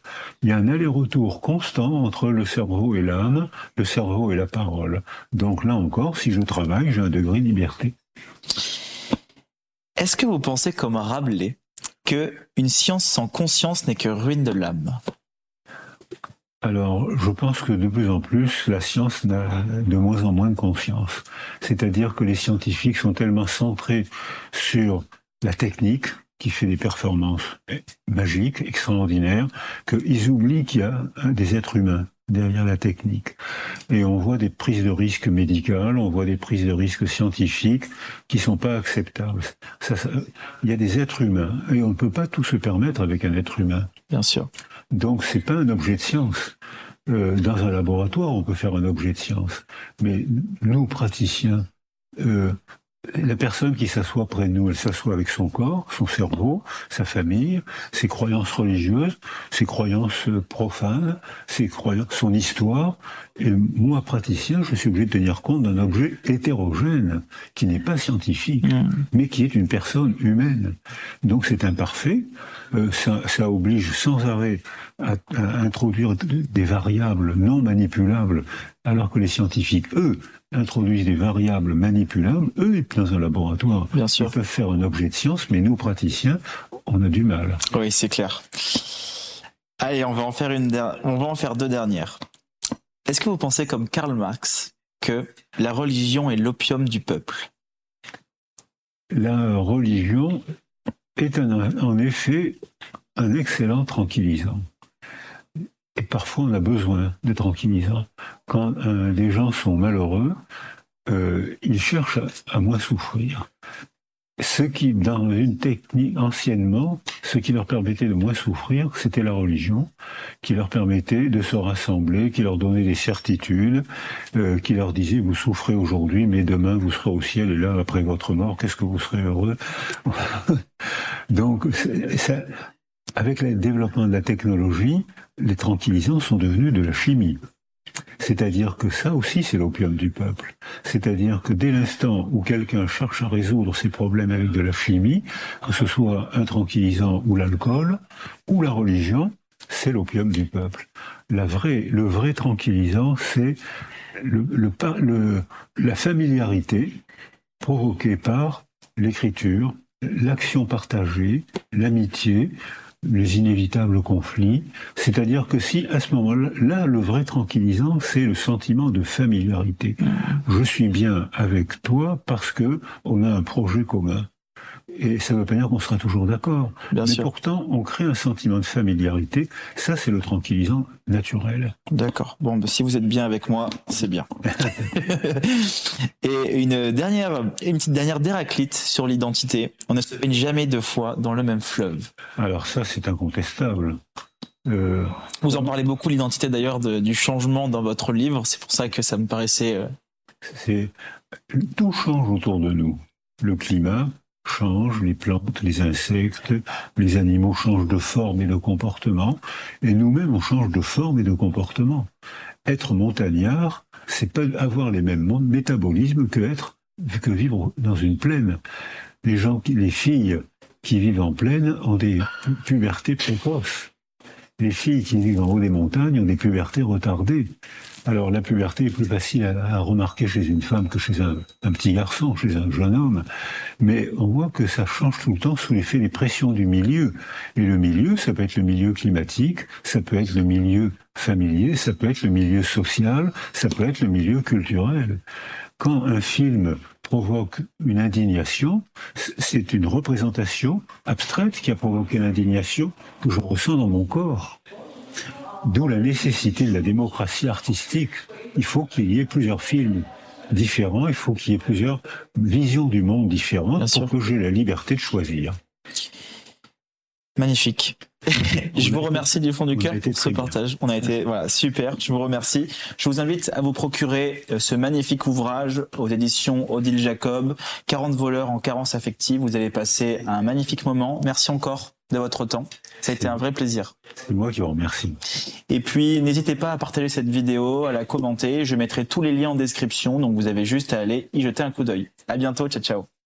Il y a un aller-retour constant entre le cerveau et l'âme, le cerveau et la parole. Donc là encore, si je travaille, j'ai un degré de liberté. Est-ce que vous pensez comme Rabelais que une science sans conscience n'est que ruine de l'âme? Alors, je pense que de plus en plus, la science n'a de moins en moins de confiance. C'est-à-dire que les scientifiques sont tellement centrés sur la technique, qui fait des performances magiques, extraordinaires, qu'ils oublient qu'il y a des êtres humains derrière la technique. Et on voit des prises de risques médicales, on voit des prises de risques scientifiques qui sont pas acceptables. il y a des êtres humains et on ne peut pas tout se permettre avec un être humain. Bien sûr. Donc c'est pas un objet de science. Euh, dans un laboratoire, on peut faire un objet de science, mais nous praticiens, euh, la personne qui s'assoit près de nous, elle s'assoit avec son corps, son cerveau, sa famille, ses croyances religieuses, ses croyances profanes, ses croyances, son histoire. Et moi, praticien, je suis obligé de tenir compte d'un objet hétérogène, qui n'est pas scientifique, mm. mais qui est une personne humaine. Donc c'est imparfait, euh, ça, ça, oblige sans arrêt à, à introduire des variables non manipulables, alors que les scientifiques, eux, introduisent des variables manipulables, eux, dans un laboratoire, Bien sûr. ils peuvent faire un objet de science, mais nous, praticiens, on a du mal. Oui, c'est clair. Allez, on va en faire une, on va en faire deux dernières. Est-ce que vous pensez, comme Karl Marx, que la religion est l'opium du peuple? La religion est en effet un excellent tranquillisant. Et parfois, on a besoin de tranquillisants. Quand euh, des gens sont malheureux, euh, ils cherchent à, moins souffrir. Ce qui, dans une technique anciennement, ce qui leur permettait de moins souffrir, c'était la religion, qui leur permettait de se rassembler, qui leur donnait des certitudes, euh, qui leur disait vous souffrez aujourd'hui, mais demain vous serez au ciel et là après votre mort, qu'est-ce que vous serez heureux? Donc ça, avec le développement de la technologie, les tranquillisants sont devenus de la chimie. C'est-à-dire que ça aussi, c'est l'opium du peuple. C'est-à-dire que dès l'instant où quelqu'un cherche à résoudre ses problèmes avec de la chimie, que ce soit un tranquillisant ou l'alcool, ou la religion, c'est l'opium du peuple. La vraie, le vrai tranquillisant, c'est la familiarité provoquée par l'écriture, l'action partagée, l'amitié, les inévitables conflits. C'est-à-dire que si à ce moment-là, là, le vrai tranquillisant, c'est le sentiment de familiarité. Je suis bien avec toi parce que on a un projet commun. Et ça ne veut pas dire qu'on sera toujours d'accord. Mais pourtant, on crée un sentiment de familiarité. Ça, c'est le tranquillisant naturel. D'accord. Bon, ben, si vous êtes bien avec moi, c'est bien. Et une dernière, une petite dernière déraclite sur l'identité. On ne se baigne jamais deux fois dans le même fleuve. Alors ça, c'est incontestable. Euh, vous en parlez beaucoup l'identité d'ailleurs du changement dans votre livre. C'est pour ça que ça me paraissait. Euh, c'est tout change autour de nous. Le climat, changent, les plantes, les insectes, les animaux changent de forme et de comportement, et nous-mêmes on change de forme et de comportement. Être montagnard, c'est pas avoir les mêmes métabolismes que être que vivre dans une plaine. Les filles qui vivent en plaine ont des pubertés précoces. Les filles qui vivent en haut des montagnes ont des pubertés retardées. Alors la puberté est plus facile à, remarquer chez une femme que chez un, petit garçon, chez un jeune homme, mais on voit que ça change tout le temps sous l'effet des pressions du milieu. Et le milieu, ça peut être le milieu climatique, ça peut être le milieu familier, ça peut être le milieu social, ça peut être le milieu culturel. Quand un film provoque une indignation, c'est une représentation abstraite qui a provoqué l'indignation que je ressens dans mon corps. D'où la nécessité de la démocratie artistique. Il faut qu'il y ait plusieurs films différents, il faut qu'il y ait plusieurs visions du monde différentes pour que j'ai la liberté de choisir. Magnifique. je vous remercie du fond du cœur pour ce partage. On a été voilà super. Je vous remercie. Je vous invite à vous procurer euh, ce magnifique ouvrage aux éditions Odile Jacob, 40 voleurs en carence affective. Vous avez passé un magnifique moment. Merci encore de votre temps. Ça a été un vrai plaisir. C'est moi qui vous remercie. Et puis, n'hésitez pas à partager cette vidéo, à la commenter. Je mettrai tous les liens en description, donc vous avez juste à aller y jeter un coup d'œil. À bientôt. Ciao, ciao.